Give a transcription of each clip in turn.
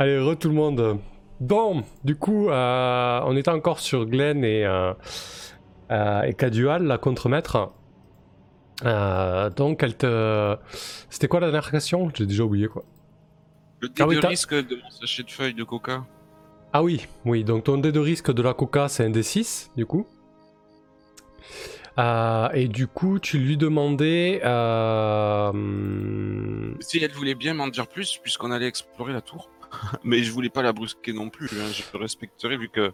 Allez, re tout le monde. Bon, du coup, euh, on était encore sur Glenn et, euh, euh, et Cadual, la contremaître. Euh, donc, elle te. C'était quoi la dernière question? J'ai déjà oublié quoi. Le dé Ah oui, de risque de mon sachet de feuilles de coca. Ah oui, oui, donc ton dé de risque de la coca, c'est un D6, du coup. Euh, et du coup, tu lui demandais. euh, Si elle voulait bien m'en dire plus, puisqu'on allait explorer la tour. Mais je voulais pas la brusquer non plus. hein, Je le respecterai vu que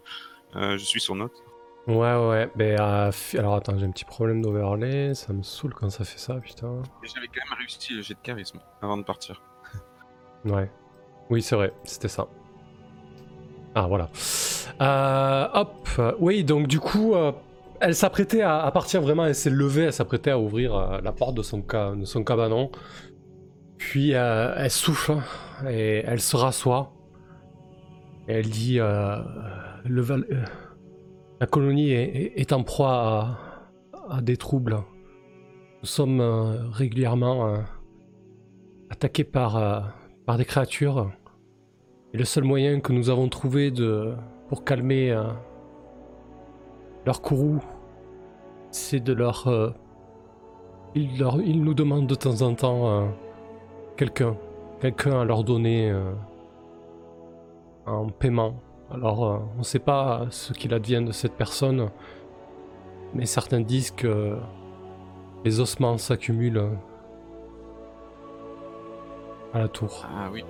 euh, je suis son hôte. Ouais, ouais, ben. euh, alors attends, j'ai un petit problème d'overlay, ça me saoule quand ça fait ça, putain. J'avais quand même réussi le jet de charisme avant de partir. Ouais. Oui, c'est vrai, c'était ça. Ah, voilà. Euh, hop. Oui, donc du coup, elle s'apprêtait à, partir vraiment, elle s'est levée, elle s'apprêtait à ouvrir la porte de son, ca- de son cabanon. Puis euh, elle souffle et elle se rassoit. Elle dit euh, euh, La colonie est, en proie à, des troubles. Nous sommes régulièrement attaqués par, par des créatures. Et le seul moyen que nous avons trouvé de, pour calmer leur courroux, c'est de leur, ils leur. Ils nous demandent de temps en temps quelqu'un. Quelqu'un à leur donner euh, en paiement. Alors, euh, on ne sait pas ce qu'il advient de cette personne, mais certains disent que les ossements s'accumulent à la tour. Ah oui.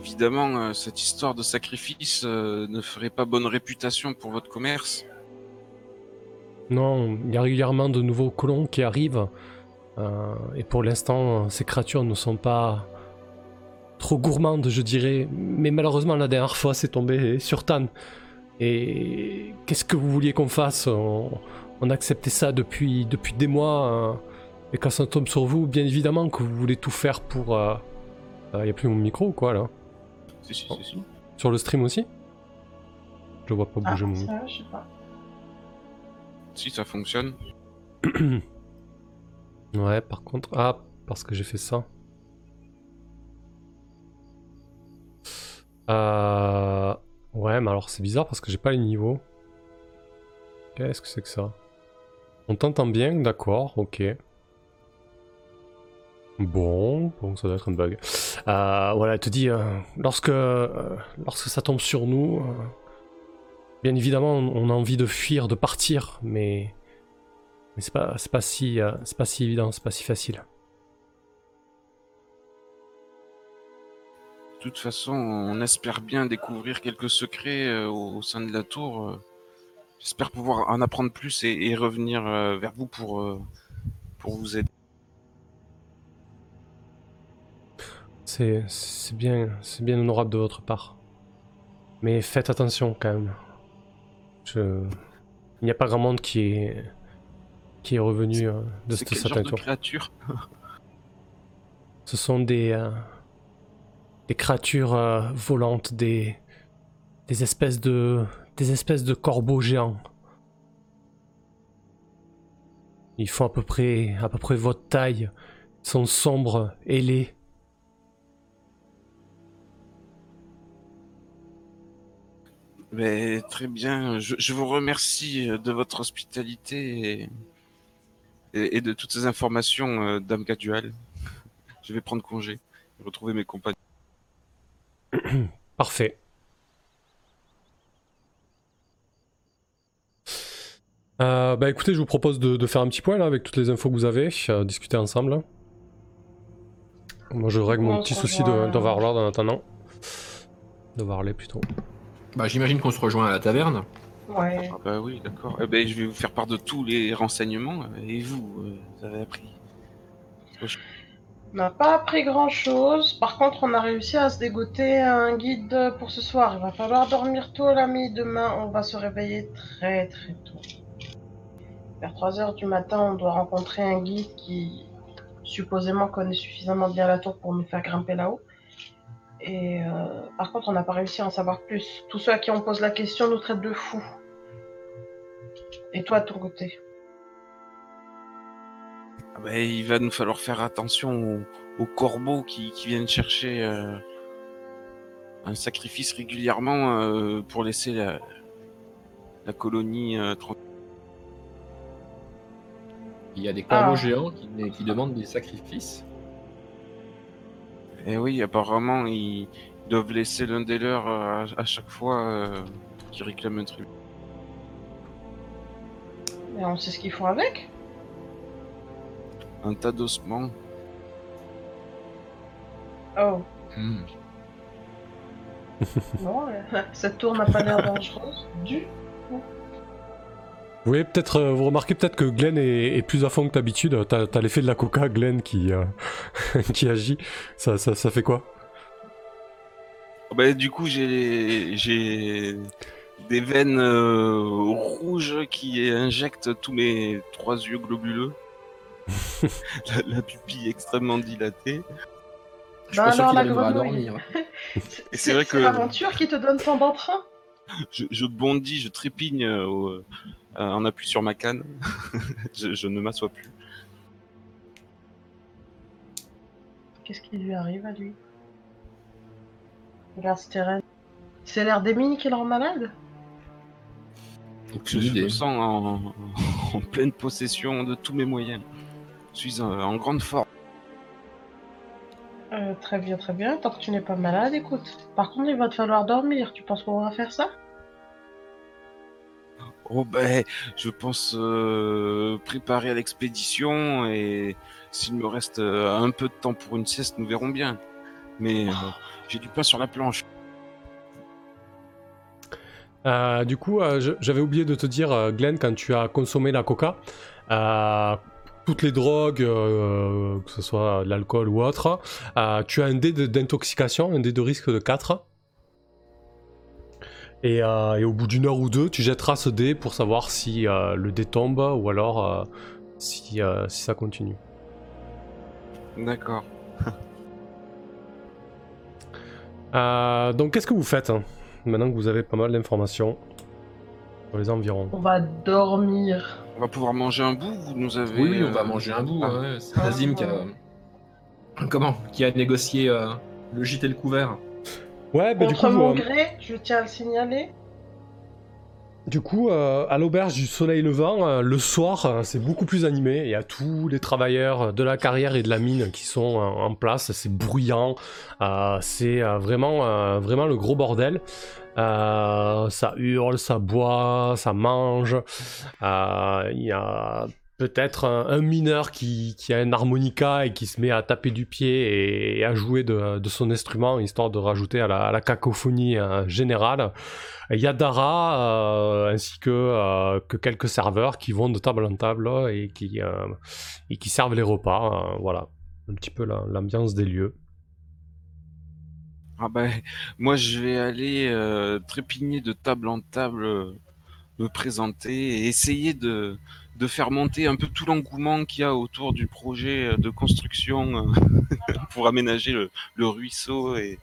Évidemment, euh, cette histoire de sacrifice euh, ne ferait pas bonne réputation pour votre commerce. Non, il y a régulièrement de nouveaux colons qui arrivent. Euh, et pour l'instant, ces créatures ne sont pas trop gourmandes, je dirais. Mais malheureusement, la dernière fois, c'est tombé sur Tan. Et qu'est-ce que vous vouliez qu'on fasse? On, on acceptait ça depuis, depuis des mois. euh, et quand ça tombe sur vous, bien évidemment que vous voulez tout faire pour... euh, Il n'y a plus mon micro ou quoi là? Si, si, si, si. Sur le stream aussi? Je vois pas Ah, bouger mon micro. Si, ça fonctionne. Ouais, par contre. Ah, parce que j'ai fait ça. Euh... Ouais, mais alors c'est bizarre parce que j'ai pas les niveaux. Qu'est-ce que c'est que ça? On t'entend bien, d'accord, ok. Bon, bon, ça doit être un bug. Euh, voilà, elle te dit, euh, lorsque, euh, lorsque ça tombe sur nous, euh, bien évidemment, on on a envie de fuir, de partir, mais mais c'est pas, c'est pas si, euh, c'est pas si évident, c'est pas si facile. De toute façon, on espère bien découvrir quelques secrets euh, au, sein de la tour. euh. J'espère pouvoir en apprendre plus et, et revenir euh, vers vous pour, pour vous aider. C'est, c'est bien, c'est bien honorable de votre part. Mais faites attention quand même. Je, il n'y a pas grand monde qui est, qui est revenu euh, de genre certain tour. créature Ce sont des, euh, des créatures euh, volantes, des, des espèces de, des espèces de corbeaux géants. Ils font à peu près, à peu près votre taille. Ils sont sombres, ailés. Mais très bien, je, je vous remercie de votre hospitalité et, et- et de toutes ces informations, euh, Dame Cadual. Je vais prendre congé et retrouver mes compagnons. Parfait. Euh, bah écoutez, je vous propose de, de faire un petit point là avec toutes les infos que vous avez, euh, discuter ensemble. Moi je règle mon On petit souci de, rejoint. d'Overlord en attendant. De Varley plutôt. Bah, j'imagine qu'on se rejoint à la taverne. Ouais. Ah bah oui, d'accord. Eh ben, je vais vous faire part de tous les renseignements. Et vous, euh, vous avez appris On n'a pas appris grand chose. Par contre, on a réussi à se dégoter un guide pour ce soir. Il va falloir dormir tôt, l'ami. Demain, on va se réveiller très très tôt. Vers 3 heures du matin, on doit rencontrer un guide qui supposément connaît suffisamment bien la tour pour nous faire grimper là-haut. Et euh, par contre, on n'a pas réussi à en savoir plus. Tous ceux à qui on pose la question nous traitent de fous. Et toi, de ton côté Ah bah, Il va nous falloir faire attention aux, aux corbeaux qui, qui viennent chercher euh, un sacrifice régulièrement euh, pour laisser la, la colonie euh, tranquille. Il y a des corbeaux Ah. géants qui, qui demandent des sacrifices. Et oui, apparemment, ils doivent laisser l'un des leurs à, à chaque fois euh, qu'ils réclament un truc. Et on sait ce qu'ils font avec. Un tas d'ossements. Oh, Hmm. non, euh, cette tour n'a pas l'air dangereuse. Du. Vous voyez peut-être, euh, vous remarquez peut-être que Glenn est, est plus à fond que d'habitude. T'as, t'as l'effet de la coca, Glenn, qui, euh, qui agit. Ça, ça, ça fait quoi? Oh, bah, du coup, j'ai j'ai des veines euh, rouges qui injectent tous mes trois yeux globuleux. la, la pupille extrêmement dilatée. Je suis Bah pas sûr alors, qu'il à dormir. Et c'est vrai que l'aventure qui te donne tant d'entrain. je, je bondis, je trépigne euh, au- euh, en appui sur ma canne. je, je ne m'assois plus. Qu'est-ce qui lui arrive à lui? Regarde Steren. C'est l'air des mines qui le rend malade? Je, Aucune je idée. me sens en, en pleine possession de tous mes moyens. Je suis en, en grande forme. Euh, Très bien, très bien. Tant que tu n'es pas malade, écoute. Par contre, il va te falloir dormir. Tu penses qu'on va faire ça? Oh ben, je pense euh, préparer à l'expédition et s'il me reste euh, un peu de temps pour une sieste, nous verrons bien. Mais euh, j'ai du pain sur la planche. Euh, du coup, euh, j'avais oublié de te dire, euh, Glenn, quand tu as consommé la coca, toutes les drogues, que ce soit de l'alcool ou autre, tu as un dé d'intoxication, un dé de risque de 4. Et, et au bout d'une heure ou deux, tu jetteras ce dé pour savoir si le dé tombe ou alors si, si ça continue. D'accord. Donc, qu'est-ce que vous faites hein, maintenant que vous avez pas mal d'informations sur les environs On va dormir. On va pouvoir manger un bout. Vous nous avez. Oui, oui, on va euh, manger un bout. ah. ouais. C'est Nazim qui a... Comment Qui a négocié euh, le gîte et le couvert. Ouais, bah, du coup, mon euh, gré, je tiens à le signaler. Du coup, euh, à l'auberge du Soleil Levant, euh, le soir, euh, c'est beaucoup plus animé. Il y a tous les travailleurs de la carrière et de la mine qui sont en place. C'est bruyant. C'est vraiment, vraiment le gros bordel. Ça hurle, ça boit, ça mange. Il y a peut-être un, mineur qui, a un harmonica et qui se met à taper du pied et, à jouer de, son instrument, histoire de rajouter à la, cacophonie euh, générale. Il y a Dara euh, ainsi que, euh, que quelques serveurs qui vont de table en table et qui, euh, servent les repas. euh, voilà, un petit peu la- l'ambiance des lieux. Ah ben, moi je vais aller trépigner de table en table, me présenter et essayer de, de faire monter un peu tout l'engouement qu'il y a autour du projet euh, de construction euh, pour aménager le, ruisseau et,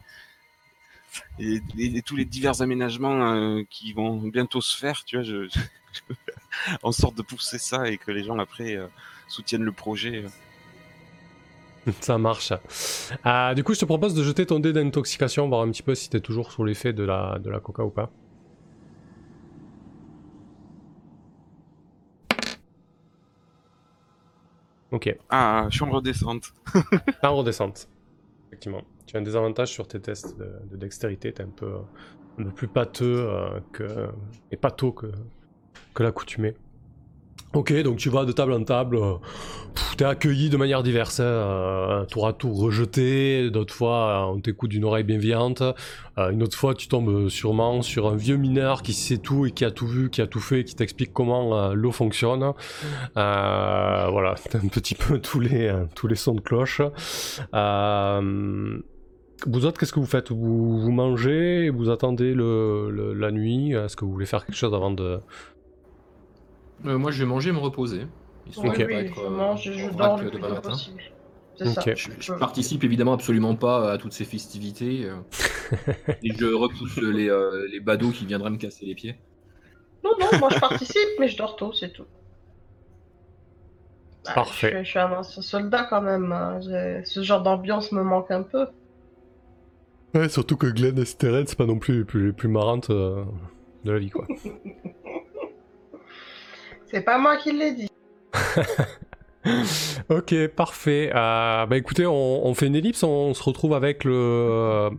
tous les divers aménagements euh, qui vont bientôt se faire, tu vois, en sorte de pousser ça et que les gens après soutiennent le projet. Ça marche. Euh, du coup, je te propose de jeter ton dé d'intoxication, voir un petit peu si t'es toujours sous l'effet de la, de la coca ou pas. Ok, Ah, je suis en redescente. pas en redescente. Effectivement. Tu as un désavantage sur tes tests de, de dextérité, t'es un peu, un peu plus pâteux euh, que, et pâteau que, que l'accoutumée. Ok, donc tu vas de table en table, euh, t'es accueilli de manière diverse, hein, euh, tour à tour rejeté, d'autres fois euh, on t'écoute d'une oreille bienveillante, une autre fois tu tombes sûrement sur un vieux mineur qui sait tout et qui a tout vu, qui a tout fait, qui t'explique comment l'eau fonctionne. Euh, voilà, t'as un petit peu tous les, tous les sons de cloche. Vous autres, qu'est-ce que vous faites? Vous, mangez, vous attendez la nuit? Est-ce que vous voulez faire quelque chose avant de... Euh, moi, je vais manger et me reposer. histoire Ok. de Oui, pas oui, être, je euh, mange et je en dors vrac le de plus demain tôt matin. possible. C'est Ok. ça. Je, je participe évidemment absolument pas à toutes ces festivités. euh, et je repousse les, euh, les badauds qui viendraient me casser les pieds. Non, non, moi je participe, mais je dors tôt, c'est tout. Bah, Parfait. Je, suis- je suis un ancien soldat quand même. hein. J'ai- Ce genre d'ambiance me manque un peu. Ouais, surtout que Glenn et Steren, c'est pas non plus les plus, les plus marrantes euh, de la vie, quoi. C'est pas moi qui l'ai dit. ok, parfait. Euh, bah écoutez, on, on fait une ellipse, on se retrouve avec le, euh,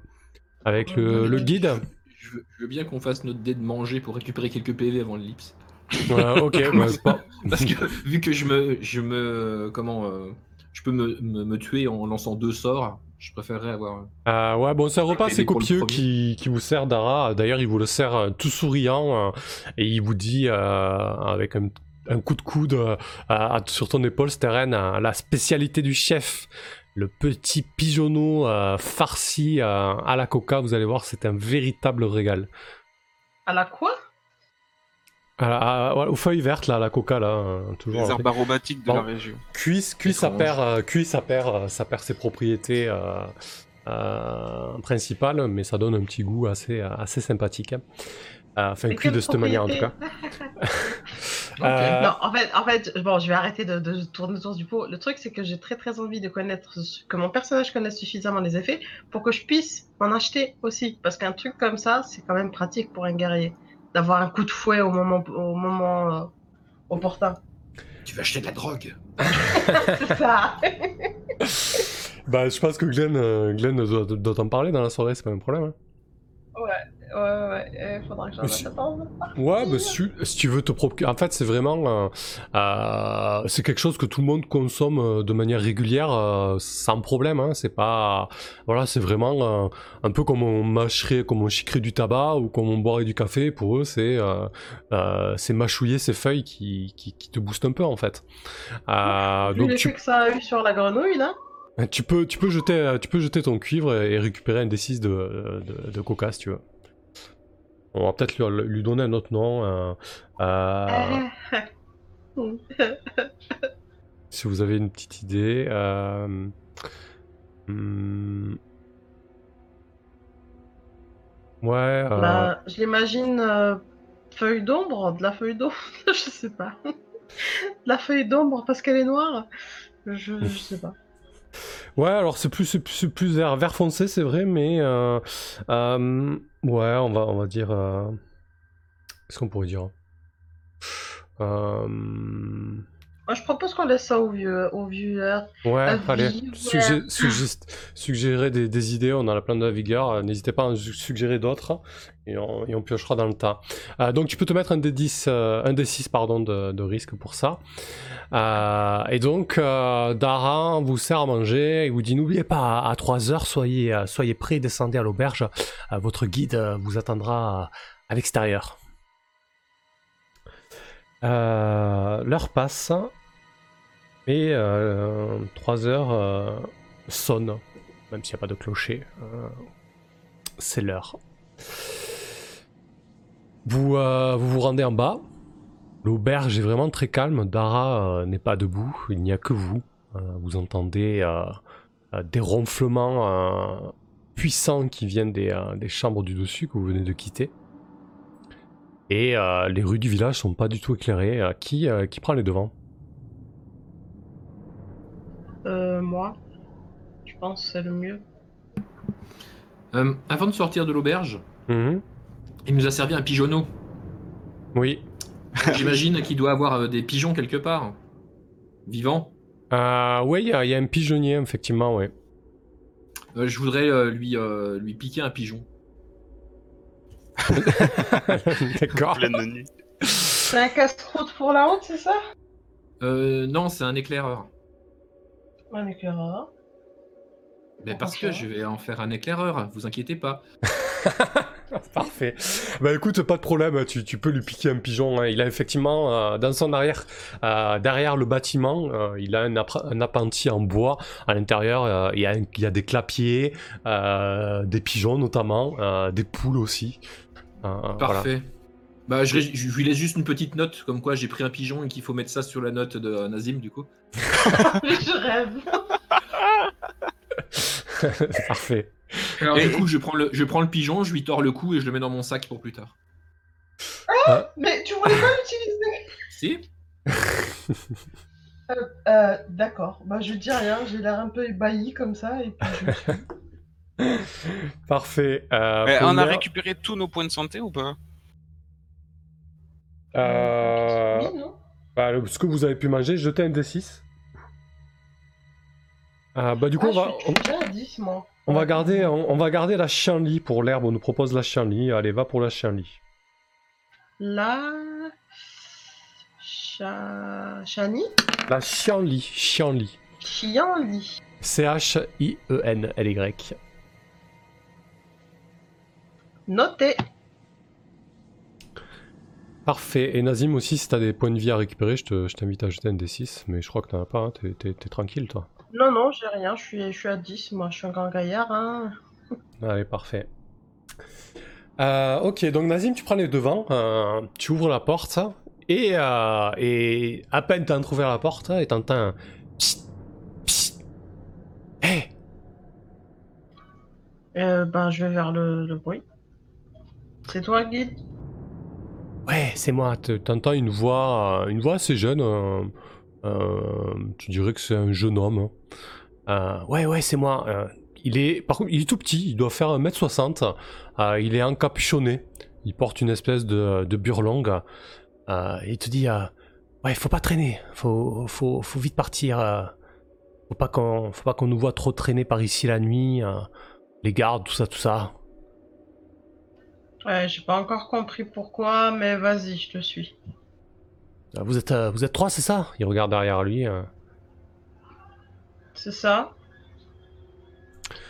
avec le, le guide. Je veux, je veux bien qu'on fasse notre dé de manger pour récupérer quelques PV avant l'ellipse. Ouais, ok, bah, c'est pas- Parce que vu que je me, je me, comment, euh, je peux me, me, me tuer en lançant deux sorts, je préférerais avoir. Euh, ouais, bon, c'est un repas assez copieux qui, qui vous sert Dara. D'ailleurs, il vous le sert euh, tout souriant et il vous dit euh, avec un, un coup de coude euh, à- sur ton épaule, Steren, euh, la spécialité du chef, le petit pigeonneau euh, farci euh, à la coca. Vous allez voir, c'est un véritable régal. À la quoi? À à- aux feuilles vertes, là, à la coca, là, euh, toujours. Les herbes aromatiques de Bon. la région. Cuit, cuit, ça perd, euh, cuit, ça perd, euh, ça perd ses propriétés euh, euh, principales, mais ça donne un petit goût assez, assez sympathique. hein. Enfin, cuit de cette manière en tout cas. Euh, Non, en fait, en fait, bon, je vais arrêter de, de tourner autour du pot. Le truc, c'est que j'ai très très envie de connaître, que mon personnage connaisse suffisamment les effets pour que je puisse m'en acheter aussi. Parce qu'un truc comme ça, c'est quand même pratique pour un guerrier. D'avoir un coup de fouet au moment, au moment euh, opportun. Tu vas acheter de la drogue? c'est ça. bah, je pense que Glenn, euh, Glenn doit, doit t'en parler dans la soirée, c'est pas un problème. hein. ouais, ouais, ouais. euh, faudra que j'en attende. Ouais, bah, si, si tu veux te procurer. En fait, c'est vraiment. euh, euh, c'est quelque chose que tout le monde consomme euh, de manière régulière euh, sans problème. Hein. C'est pas. Voilà, c'est vraiment un peu comme on mâcherait, comme on chiquerait du tabac ou comme on boirait du café. Pour eux, c'est c'est mâchouiller ces feuilles qui, qui, qui te boostent un peu, en fait. Euh, Vu donc, tu, que ça a eu sur la grenouille, là. tu, peux, tu, peux jeter, tu peux jeter ton cuivre et, et récupérer un D6 de, de, de coca si tu veux. On va peut-être lui, lui donner un autre nom. euh, euh, si vous avez une petite idée. euh, hmm, Ouais. euh, Bah, je l'imagine euh, feuille d'ombre, de la feuille d'ombre, je sais pas. de la feuille d'ombre parce qu'elle est noire, je, je sais pas. Ouais, alors c'est plus, plus, plus vert, vert foncé, c'est vrai, mais. euh, euh, ouais, on va, on va dire. euh, Qu'est-ce qu'on pourrait dire Euh, Moi, je propose qu'on laisse ça au vieux, au vieux. Ouais, allez, suggé- suggérer des, des idées, on en a plein de la vigueur, euh, n'hésitez pas à en su- suggérer d'autres, et on, et on piochera dans le tas. Euh, donc tu peux te mettre un D10, euh, un D6 pardon, de, de risque pour ça. Euh, et donc, Dara vous sert à manger, il vous dit n'oubliez pas, à, 3 heures, soyez, soyez prêts, descendez à l'auberge, votre guide vous attendra à l'extérieur. Euh, L'heure passe, et 3 heures euh, sonnent, même s'il n'y a pas de clocher. euh, c'est l'heure. Vous, euh, vous rendez en bas. L'auberge est vraiment très calme. Dara euh, n'est pas debout. Il n'y a que vous. Euh, vous entendez euh, euh, des ronflements euh, puissants qui viennent euh, des chambres du dessus que vous venez de quitter. Et euh, les rues du village sont pas du tout éclairées. Euh, qui, euh, qui prend les devants? Euh, moi, je pense que c'est le mieux. Euh, avant de sortir de l'auberge, Mhm. il nous a servi un pigeonneau. Oui. J'imagine qu'il doit avoir euh, des pigeons quelque part. Vivants. Euh, oui, il y, a- il y a un pigeonnier, effectivement, oui. Euh, je voudrais euh, lui, euh, lui piquer un pigeon. D'accord. Pleine de nuit. C'est un casse-croûte pour la honte, c'est ça? Euh, non, c'est un éclaireur. Un éclaireur. Mais parce que je vais en faire un éclaireur, vous inquiétez pas. Parfait. Bah écoute, pas de problème, tu, tu peux lui piquer un pigeon. hein. Il a effectivement, euh, dans son arrière, euh, derrière le bâtiment, euh, il a un, un appentis en bois. À l'intérieur, euh, il, y a, un- il y a des clapiers, euh, des pigeons notamment, euh, des poules aussi. Euh, voilà. Parfait. Bah, je, lui laisse juste une petite note, comme quoi j'ai pris un pigeon et qu'il faut mettre ça sur la note de Nazim, du coup. je rêve. Parfait. Alors, Et- du coup, je prends, le, je prends le pigeon, je lui tords le cou et je le mets dans mon sac pour plus tard. Mais tu voulais pas l'utiliser Si Euh, D'accord. Bah, je dis rien. J'ai l'air un peu ébahi comme ça. Et puis je. Parfait. Euh, on a récupéré tous nos points de santé ou pas? Euh, Oui, non bah, le- ce que vous avez pu manger, jetez un D6. Euh, bah, du coup, Ah, on va, je suis déjà à 10, moi. on, va garder, on, on va garder la chienlit pour l'herbe. On nous propose la chienlit. Allez, va pour la chienlit. La... Cha... Chani? La chienlit. Chienlit. Chianli. C-H-I-E-N-L-Y. Noté. Parfait. Et Nazim aussi, si t'as des points de vie à récupérer, je te- je t'invite à jeter un D6. Mais je crois que t'en as pas. hein. T'es- tranquille, toi. Non, non, j'ai rien, je suis, je suis à 10, moi, je suis un grand gaillard, hein. Allez, parfait. Euh, ok, donc Nazim, tu prends les devants, euh, tu ouvres la porte, et, euh, et à peine t'as ouvert la porte, et t'entends un psst, psst. Hé, Euh, ben, je vais vers le, le bruit. C'est toi, guide ouais, c'est moi. Te- T'entends une voix, une voix assez jeune. tu dirais que c'est un jeune homme. hein. Euh, ouais, ouais, c'est moi. euh, il est, par contre, il est tout petit. Il doit faire 1m60. euh, il est encapuchonné. Il porte une espèce de, de burlongue. Il te dit, ouais, faut pas traîner. Faut, faut, faut vite partir. faut pas qu'on, faut pas qu'on nous voit trop traîner par ici la nuit. les gardes, tout ça, tout ça. Ouais, j'ai pas encore compris pourquoi, mais vas-y, je te suis. Euh, Vous êtes, euh, vous êtes trois, c'est ça? Il regarde derrière lui. euh. C'est ça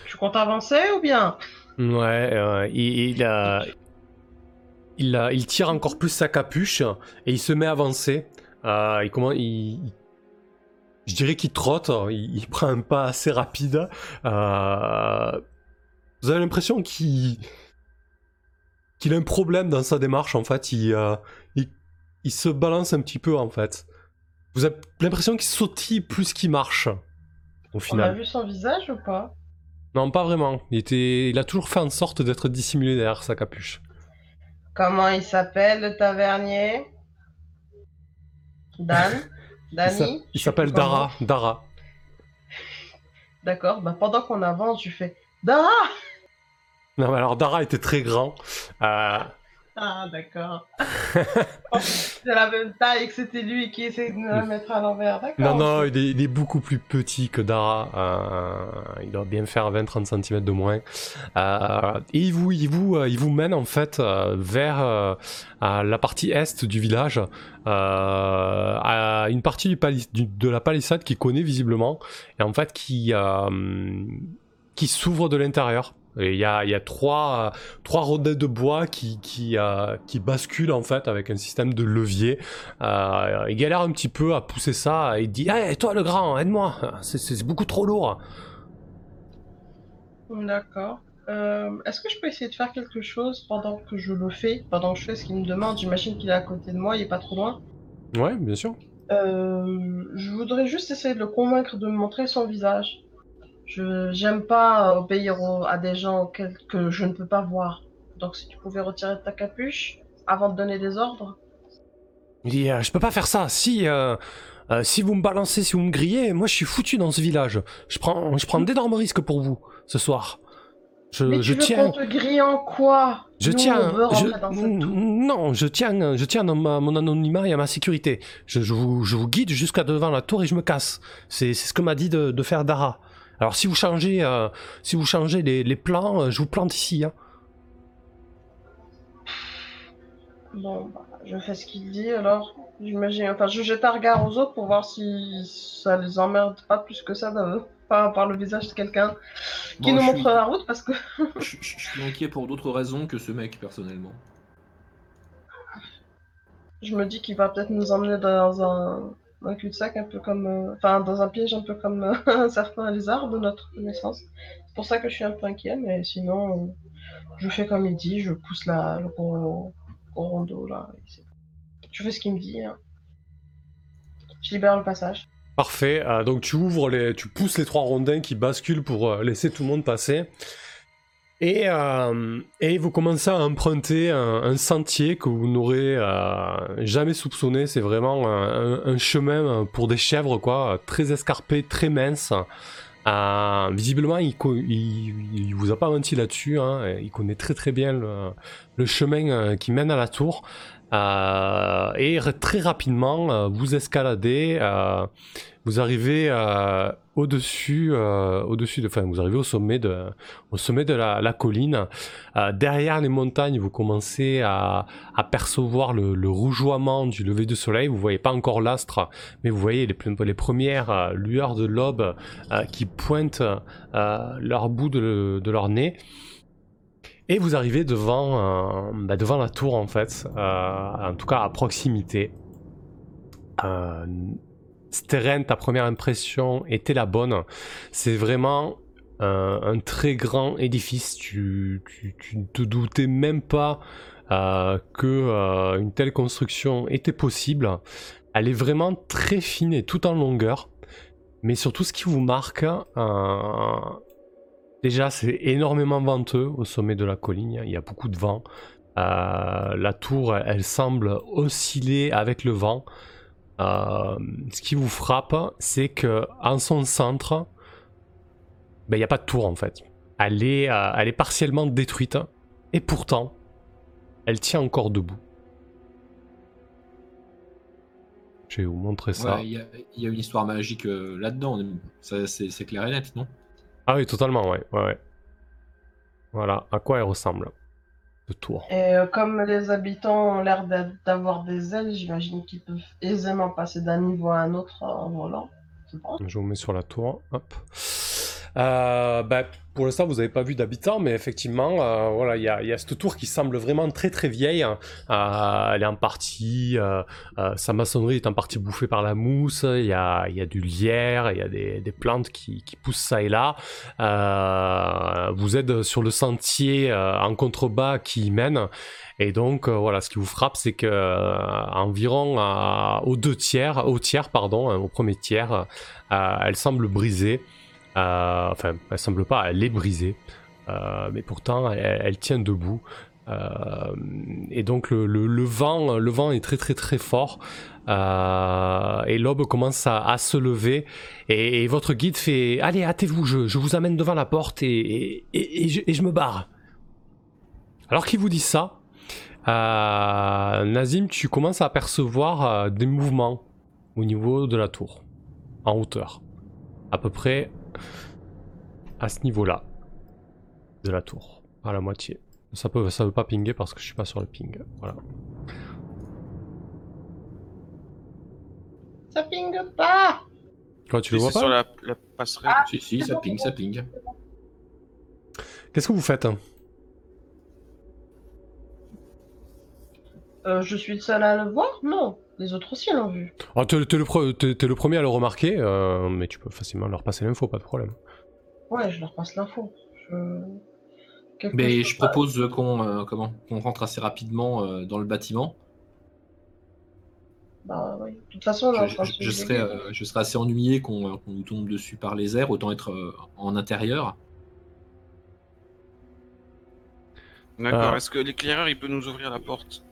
Tu comptes avancer ou bien? Ouais, euh, il, il, euh, il, euh, il tire encore plus sa capuche et il se met à avancer. Euh, il, comment, il, il- je dirais qu'il trotte, il, il prend un pas assez rapide. Euh, vous avez l'impression qu'il qu'il a un problème dans sa démarche en fait. Il, euh, il, il se balance un petit peu en fait. Vous avez l'impression qu'il sautille plus qu'il marche au On a final. vu son visage ou pas? Non, pas vraiment. Il, était, il a toujours fait en sorte d'être dissimulé derrière sa capuche. Comment il s'appelle, le tavernier? Dan? Dani? Il s'appelle. Dara. Dara. D'accord, bah pendant qu'on avance, je fais Dara Non, mais alors Dara était très grand. Euh, Ah, d'accord. C'est la même taille que c'était lui qui essayait de me la mettre à l'envers, d'accord non, non, il est, il est beaucoup plus petit que Dara. Euh, il doit bien faire 20-30 cm de moins. Euh, et il vous, il, vous, euh, il vous mène en fait euh, vers euh, à la partie est du village, euh, à une partie du pali- du- de la palissade qu'il connaît visiblement, et en fait qui, euh, qui s'ouvre de l'intérieur. Et il y a, il y a trois, trois rondins de bois qui, qui, euh, qui basculent en fait avec un système de levier. Euh, il galère un petit peu à pousser ça et il dit Hey, toi le grand, aide-moi, c'est- beaucoup trop lourd. D'accord. Euh, Est-ce que je peux essayer de faire quelque chose pendant que je le fais Pendant que je fais ce qu'il me demande, j'imagine qu'il est à côté de moi, il est pas trop loin. Ouais, bien sûr. Je voudrais juste essayer de le convaincre de me montrer son visage. Je j'aime pas obéir au- à des gens auxquels que je ne peux pas voir. Donc si tu pouvais retirer ta capuche avant de donner des ordres. Il dit Euh, Je peux pas faire ça. Si, euh, euh, si vous me balancez, si vous me grillez, moi je suis foutu dans ce village. Je prends, je prends d'énormes risques pour vous ce soir. Je, Mais je tu veux tiens. qu'on te grille en quoi? Je Nous, tiens, on veut rentrer je- dans cette tour. non, je tiens, je tiens dans ma- mon anonymat et à ma sécurité. Je, je vous, je vous guide jusqu'à devant la tour et je me casse. C'est c'est ce que m'a dit de, de faire Dara. Alors si vous changez, euh, si vous changez les, les plans, euh, je vous plante ici. hein. Bon, bah, je fais ce qu'il dit alors. J'imagine. Enfin, je jette un regard aux autres pour voir si ça les emmerde pas plus que ça de par, par le visage de quelqu'un qui Bon, nous montre suis- la route parce que Je, je- je suis inquiet pour d'autres raisons que ce mec, personnellement. je me dis qu'il va peut-être nous emmener dans un, un peu comme. euh, dans un piège un peu comme euh, un certain lézard de notre connaissance. C'est pour ça que je suis un peu inquiet, mais sinon, euh, je fais comme il dit, je pousse la, le gros, rondeau là. Je fais ce qu'il me dit. hein. Je libère le passage. Parfait. euh, donc tu ouvres les, tu pousses les trois rondins qui basculent pour laisser tout le monde passer. Et, euh, et vous commencez à emprunter un, sentier que vous n'aurez euh, jamais soupçonné. C'est vraiment un, chemin pour des chèvres, quoi, très escarpé, très mince. Euh, visiblement, il, vous a pas menti là-dessus. hein, Il connaît très très bien le, le chemin euh, qui mène à la tour. Euh, et très rapidement, euh, vous escaladez, euh, vous arrivez au-dessus, au-dessus de, enfin, vous arrivez au sommet de, la, colline. Derrière les montagnes, vous commencez à, percevoir le, rougeoiement du lever du soleil. Vous voyez pas encore l'astre, mais vous voyez les, premières lueurs de l'aube qui pointent leur bout de leur nez. Et vous arrivez devant, euh, bah, devant la tour en fait, euh, en tout cas à proximité. Euh, Steren, ta première impression était la bonne. C'est vraiment euh, un très grand édifice. Tu, ne te doutais même pas euh, que une telle construction était possible. Elle est vraiment très fine et tout en longueur. Mais surtout, ce qui vous marque, déjà, c'est énormément venteux au sommet de la colline. Il y a beaucoup de vent. Euh, la tour, elle, semble osciller avec le vent. Euh, ce qui vous frappe, c'est que son centre, ben, il n'y a pas de tour en fait. Elle est, euh, elle est partiellement détruite. Et pourtant, elle tient encore debout. Je vais vous montrer ça. Il y, a- une histoire magique là-dedans. C'est clair et net, non? Ah oui, totalement, ouais. ouais, ouais. Voilà, à quoi elle ressemble. De tour. Et euh, comme les habitants ont l'air d'avoir des ailes, j'imagine qu'ils peuvent aisément passer d'un niveau à un autre en volant. Je vous mets sur la tour. Hop. Euh, bah, pour l'instant, vous n'avez pas vu d'habitants, mais effectivement, euh, voilà, il y a, cette tour qui semble vraiment très très vieille. Euh, elle est en partie, euh, sa maçonnerie est en partie bouffée par la mousse. Il y a, du lierre, il y a des, plantes qui, poussent ça et là. Vous êtes sur le sentier en contrebas qui y mène. Et donc, voilà, ce qui vous frappe, c'est que environ aux deux tiers, au tiers, pardon, hein, au premier tiers, elle semble brisée. Euh, enfin, elle semble pas, elle est brisée. Euh, mais pourtant, elle, tient debout. Euh, et donc le, vent, le vent est très très très fort. Et l'aube commence à, se lever. Et, votre guide fait Allez, hâtez-vous, je, vous amène devant la porte et, je, me barre. Alors qu'il vous dit ça, Nazim, tu commences à apercevoir des mouvements au niveau de la tour, en hauteur. À peu près à ce niveau-là de la tour, à la moitié. Ça peut, ça veut pas pinguer parce que je suis pas sur le ping. Voilà. Ça pingue pas Quoi, tu le vois pas sur la, la passerelle. Ah. Si, si, ça ping, ça ping. Qu'est-ce que vous faites Euh, Je suis seul à le voir? Non. Les autres aussi l'ont vu. Ah, T'es t'es le, pre- t'es- t'es le premier à le remarquer, euh, mais tu peux facilement leur passer l'info, pas de problème. Ouais, je leur passe l'info. Je... Mais je propose qu'on euh, comment qu'on rentre assez rapidement euh, dans le bâtiment. Bah oui. De toute façon, là, Je, je, pense je- que je je serais, euh, je serais assez ennuyé qu'on euh, qu'on nous tombe dessus par les airs, autant être euh, en intérieur. D'accord. Ah. Est-ce que l'éclaireur il peut nous ouvrir la porte?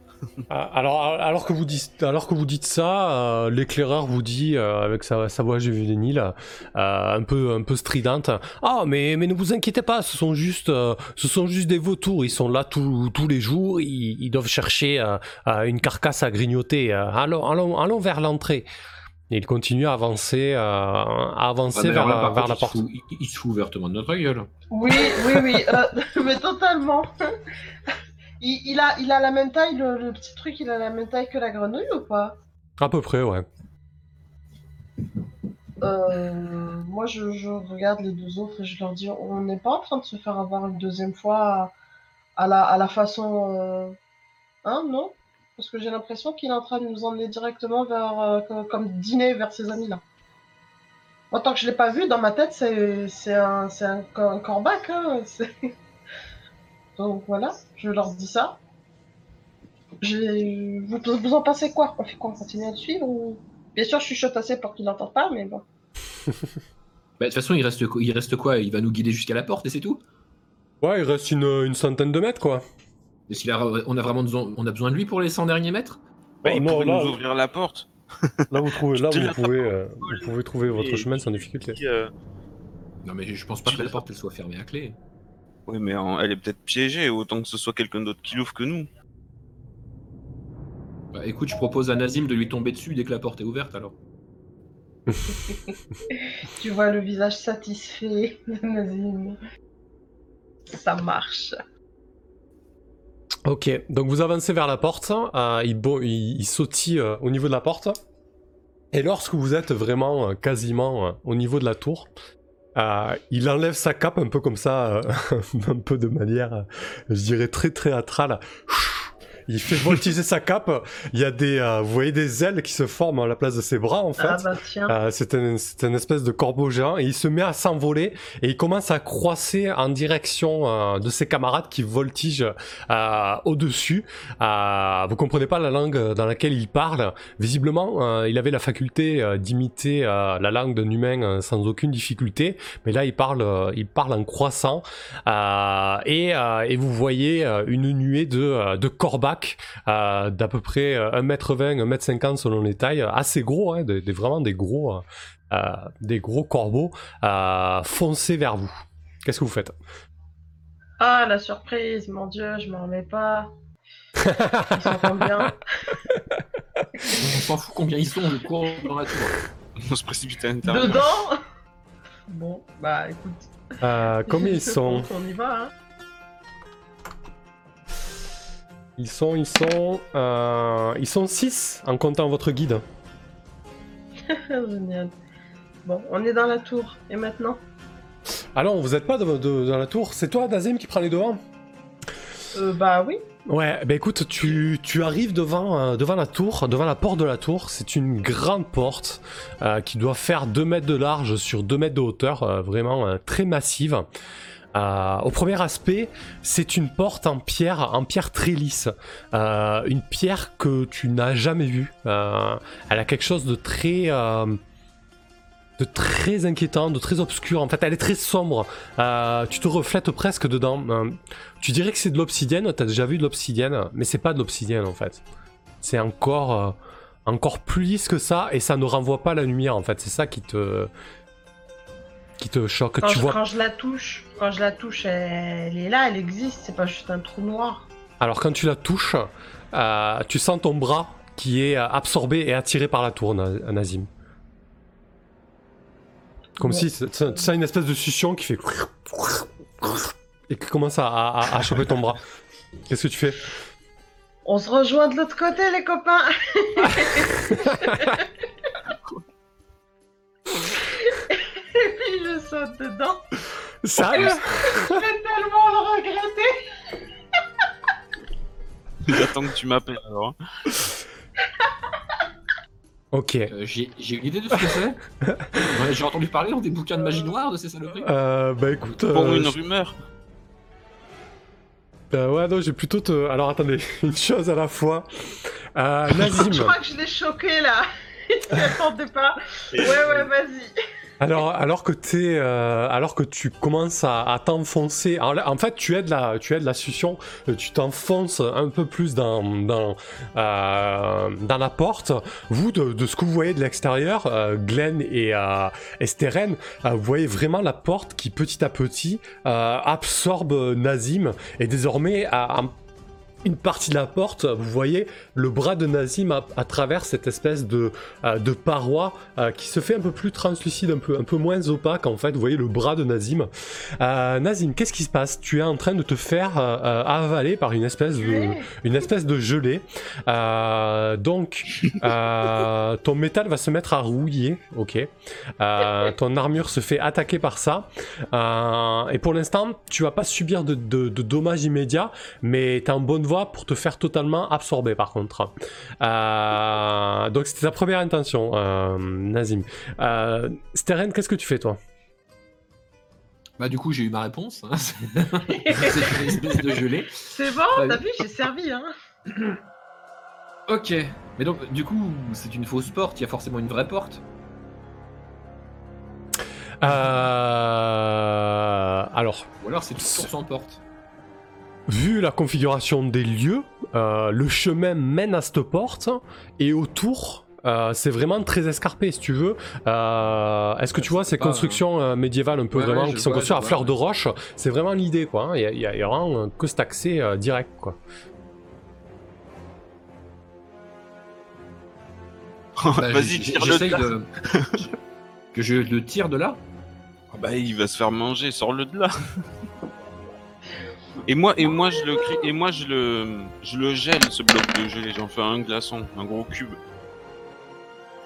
Alors, alors, que vous dites, alors que vous dites ça, euh, l'éclaireur vous dit, euh, avec sa, sa voix juvénile, euh, un, peu, un peu stridente, Ah, mais, mais ne vous inquiétez pas, ce sont juste, euh, ce sont juste des vautours, ils sont là tous tous les jours, ils, ils doivent chercher une carcasse à grignoter. allons, allons, allons vers l'entrée. Et il continue à avancer, euh, à avancer Ah, vers, là, la- par vers contre, la il se porte. fout- Il, il se fout ouvertement de notre gueule. Oui, oui, oui, euh, mais totalement. Il, il a, il a la même taille, le, le petit truc, il a la même taille que la grenouille ou pas? À peu près, ouais. euh, Moi, je, je regarde les deux autres et je leur dis, on n'est pas en train de se faire avoir une deuxième fois à, à la, à la façon... euh, Hein, non? Parce que j'ai l'impression qu'il est en train de nous emmener directement vers, euh, comme, comme dîner vers ces amis-là. Moi, tant que je l'ai pas vu, dans ma tête, c'est un, un, un corbac. Hein, c'est- Donc voilà, je leur dis ça. J'ai- Vous, vous en pensez quoi? On fait quoi? On continue à le suivre ou... Bien sûr, je chuchote assez pour qu'il n'entende pas, mais bon. Bah, De toute façon, il reste, quoi- il reste quoi? Il va nous guider jusqu'à la porte et c'est tout? Ouais, il reste une, une centaine de mètres, quoi. Est-ce qu'il a, on a vraiment besoin, on a besoin de lui pour les 100 derniers mètres? Bah, Oh, Il non, pourrait là- nous ouvrir la porte. Là, vous, trouvez, là, vous, pouvez, euh, vous pouvez trouver votre chemin sans difficulté. euh, Non, mais je pense pas que la porte elle soit fermée à clé. Oui, mais elle est peut-être piégée, autant que ce soit quelqu'un d'autre qui l'ouvre que nous. Bah, écoute, je propose à Nazim de lui tomber dessus dès que la porte est ouverte alors. Tu vois le visage satisfait de Nazim. Ça marche. Ok, donc vous avancez vers la porte, euh, il, il, il sautille euh, au niveau de la porte, et lorsque vous êtes vraiment euh, quasiment euh, au niveau de la tour, euh, il enlève sa cape un peu comme ça, euh, un peu de manière, euh, je dirais très théâtrale. Il fait voltiger sa cape, il y a des, euh, vous voyez des ailes qui se forment à la place de ses bras en fait. Ah bah. Euh, c'est un, c'est une espèce de corbeau géant et il se met à s'envoler et il commence à croisser en direction euh, de ses camarades qui voltigent euh, au-dessus. Euh, vous comprenez pas la langue dans laquelle il parle. Visiblement, il avait la faculté d'imiter la langue d'un humain sans aucune difficulté, mais là il parle, il parle en croissant et, et vous voyez une nuée de, de corbacs euh, d'à peu près euh, 1m20, 1m50 selon les tailles, assez gros, hein, des, des- vraiment des gros, euh, euh, des gros corbeaux euh, foncés vers vous. Qu'est-ce que vous faites? Ah la surprise, mon dieu, je m'en remets pas. Ils sont combien On s'en fout combien ils sont, je cours dans la tour. On se précipite à l'intérieur. Dedans Bon, bah écoute. Euh, Combien ils sont? On y va, hein. Ils sont, ils sont, euh, ils sont 6 en comptant votre guide. Génial. Bon, on est dans la tour. Et maintenant? Alors, vous êtes pas de- de- dans la tour, c'est toi, Dazim, qui prend les devants? Euh, bah oui. Ouais, bah écoute, tu, tu arrives devant, euh, devant la tour, devant la porte de la tour. C'est une grande porte euh, qui doit faire 2 mètres de large sur 2 mètres de hauteur, euh, vraiment euh, très massive. Euh, au premier aspect, c'est une porte en pierre, en pierre très lisse, Euh, une pierre que tu n'as jamais vue. Euh, elle a quelque chose de très, inquiétant, de très obscur. En fait, elle est très sombre. Tu te reflètes presque dedans. Tu dirais que c'est de l'obsidienne, t'as déjà vu de l'obsidienne, mais c'est pas de l'obsidienne en fait. C'est encore, encore plus lisse que ça et ça ne renvoie pas la lumière en fait. C'est ça qui te, qui te choque. Quand, tu je, vois. quand je la touche, quand je la touche, elle est là, elle existe. C'est pas juste un trou noir. Alors quand tu la touches, euh, tu sens ton bras qui est euh, absorbé et attiré par la tour, Na- Nazim. Comme Bon. si c'est- une espèce de succion qui fait et qui commence à, à- à choper ton bras. Qu'est-ce que tu fais? On se rejoint de l'autre côté, les copains. Et puis je saute dedans. Ça Je vais tellement le regretter. J'attends que tu m'appelles alors. Ok. Euh, J'ai j'ai une idée de ce que c'est. Ouais, J'ai entendu parler dans des bouquins de magie noire de ces saloperies. Euh, bah écoute. Bon, euh, une je- rumeur. euh, ouais, non, j'ai plutôt te. Alors attendez, une chose à la fois. Euh, Nazim. Je crois que je l'ai choqué là. Il attendait pas. Ouais, ouais, vas-y. Alors, alors que euh, alors que tu commences à, t'enfoncer, en, fait, tu es de la, tu la succion, euh, tu t'enfonces un peu plus dans, dans, euh, dans la porte. Vous, de, ce que vous voyez de l'extérieur, Glenn et, et Steren, euh, vous voyez vraiment la porte qui, petit à petit, absorbe Nazim et désormais, une partie de la porte, vous voyez le bras de Nazim à, travers cette espèce de, euh, de paroi euh, qui se fait un peu plus translucide, un peu, un peu moins opaque en fait. Vous voyez le bras de Nazim. Euh, Nazim, qu'est-ce qui se passe? Tu es en train de te faire avaler par une espèce de, une espèce de gelée. Donc, ton métal va se mettre à rouiller, ok. Ton armure se fait attaquer par ça. Et pour l'instant, tu vas pas subir de, dommages immédiats, mais t'es en bonne voie pour te faire totalement absorber par contre. Euh, donc c'était ta première intention, euh, Nazim. Euh, Steren, qu'est-ce que tu fais toi? Bah du coup j'ai eu ma réponse. hein. C'est une espèce de gelée. C'est bon, t'as vu, j'ai servi, hein. Ok. Mais donc du coup c'est une fausse porte, il y a forcément une vraie porte? Euh, Alors, Ou alors c'est une tour sans porte. Vu la configuration des lieux, euh, le chemin mène à cette porte et autour, euh, c'est vraiment très escarpé, si tu veux. Euh, Est-ce que Ouais, tu vois c'est ces pas, constructions médiévales un peu Ouais, vraiment ouais, qui sont construites à fleur de roche C'est vraiment l'idée, quoi. hein. Il y, a- il y a il y a vraiment que cet accès euh, direct, quoi. Bah, Vas-y, tire-le j'essaye de que je le tire de là Ah Bah, il va se faire manger, sors-le de là. Et moi, et moi, je le crie, et moi, je le, je le gèle, ce bloc de gelée. J'en fais un glaçon, un gros cube.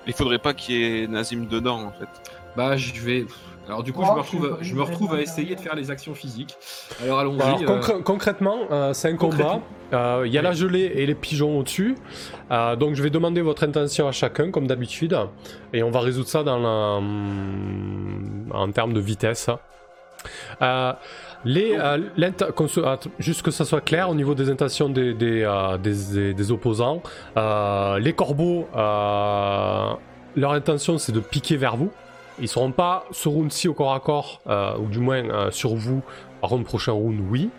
Il faudrait pas qu'il y ait Nazim dedans, en fait. Bah, je vais. Alors, du coup, Oh, je me retrouve, je me retrouve à essayer de faire les actions physiques. Alors, allons-y. Alors, euh, concrè- concrètement, euh, c'est un combat. Euh, Il y a Oui. la gelée et les pigeons au-dessus. Euh, donc, je vais demander votre intention à chacun, comme d'habitude. Et on va résoudre ça dans la... hum, en termes de vitesse. Euh, les, euh, juste que ça soit clair au niveau des intentions des, des, euh, des- des- des opposants, euh, les corbeaux, leur intention c'est de piquer vers vous. Ils seront pas ce round-ci au corps à corps, ou du moins sur vous. Par contre, prochain round, oui.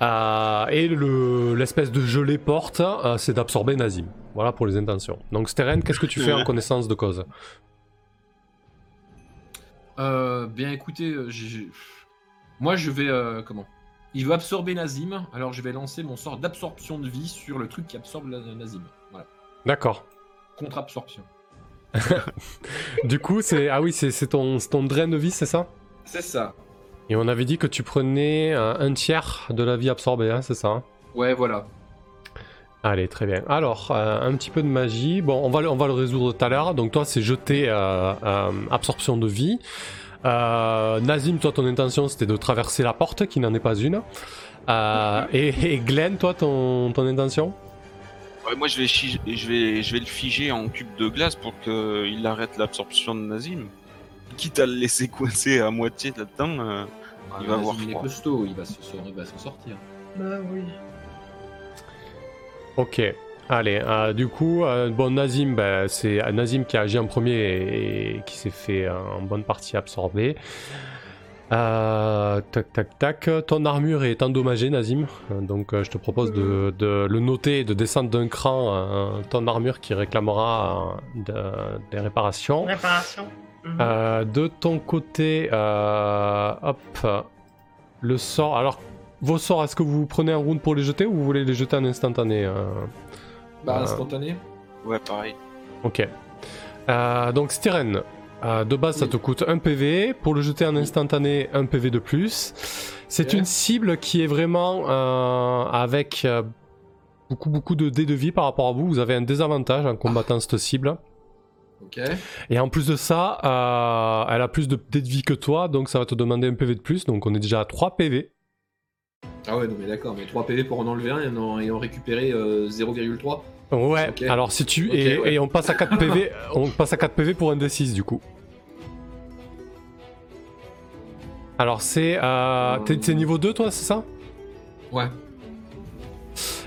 Et le- l'espèce de gelée porte, c'est d'absorber Nazim. Voilà pour les intentions. Donc, Steren, qu'est-ce que tu fais en connaissance de cause? Bien, écoutez, j'ai- moi, je vais. euh, comment? Il veut absorber Nazim, alors je vais lancer mon sort d'absorption de vie sur le truc qui absorbe la- Nazim. Voilà. D'accord. Contre-absorption. Du coup, c'est ah oui, c'est c'est ton, c'est ton drain de vie, c'est ça? C'est ça. Et on avait dit que tu prenais euh, un tiers de la vie absorbée, hein, c'est ça hein? Ouais, voilà. Allez, très bien. Alors, euh, un petit peu de magie. Bon, on va, le- on va le résoudre tout à l'heure. Donc, toi, c'est jeter euh, euh, absorption de vie. Euh, Nazim, toi, ton intention, c'était de traverser la porte, qui n'en est pas une. Euh, et, et Glenn, toi, ton, ton intention? Ouais, moi, je vais, chi- je vais, je vais le figer en cube de glace pour qu'il arrête l'absorption de Nazim. Quitte à le laisser coincer à moitié là-dedans. euh, Il va Nazim, avoir il est costaud, il va se- se- il va s'en sortir. Bah oui. Ok. Allez, euh, du coup, euh, bon, Nazim, ben, c'est Nazim qui a agi en premier et, et qui s'est fait euh, en bonne partie absorber. Euh, tac, tac, tac. Ton armure est endommagée, Nazim. Euh, Donc, euh, je te propose de, de le noter et de descendre d'un cran euh, ton armure qui réclamera euh, de- des réparations. Réparation. Euh, de ton côté, euh, hop, le sort. Alors, vos sorts, est-ce que vous prenez un round pour les jeter ou vous voulez les jeter en instantané euh? Bah, Euh, instantané. Ouais, pareil. Ok. Euh, donc, Styren, euh, de base, ça te coûte 1 PV. Pour le jeter en instantané, 1 PV de plus. C'est une cible qui est vraiment euh, avec euh, beaucoup, beaucoup de dés de vie par rapport à vous. Vous avez un désavantage en combattant cette cible. Ok. Et en plus de ça, euh, elle a plus de dés de vie que toi, donc ça va te demander un PV de plus. Donc on est déjà à 3 PV. Ah ouais, non mais d'accord, mais 3 PV pour en enlever un et en, et en récupérer euh, 0,3. Ouais, alors si tu. Et, ouais. et on passe à 4 PV, on passe à 4 PV pour un D6 du coup. Alors c'est. Euh, t'es, niveau 2 toi, c'est ça? Ouais.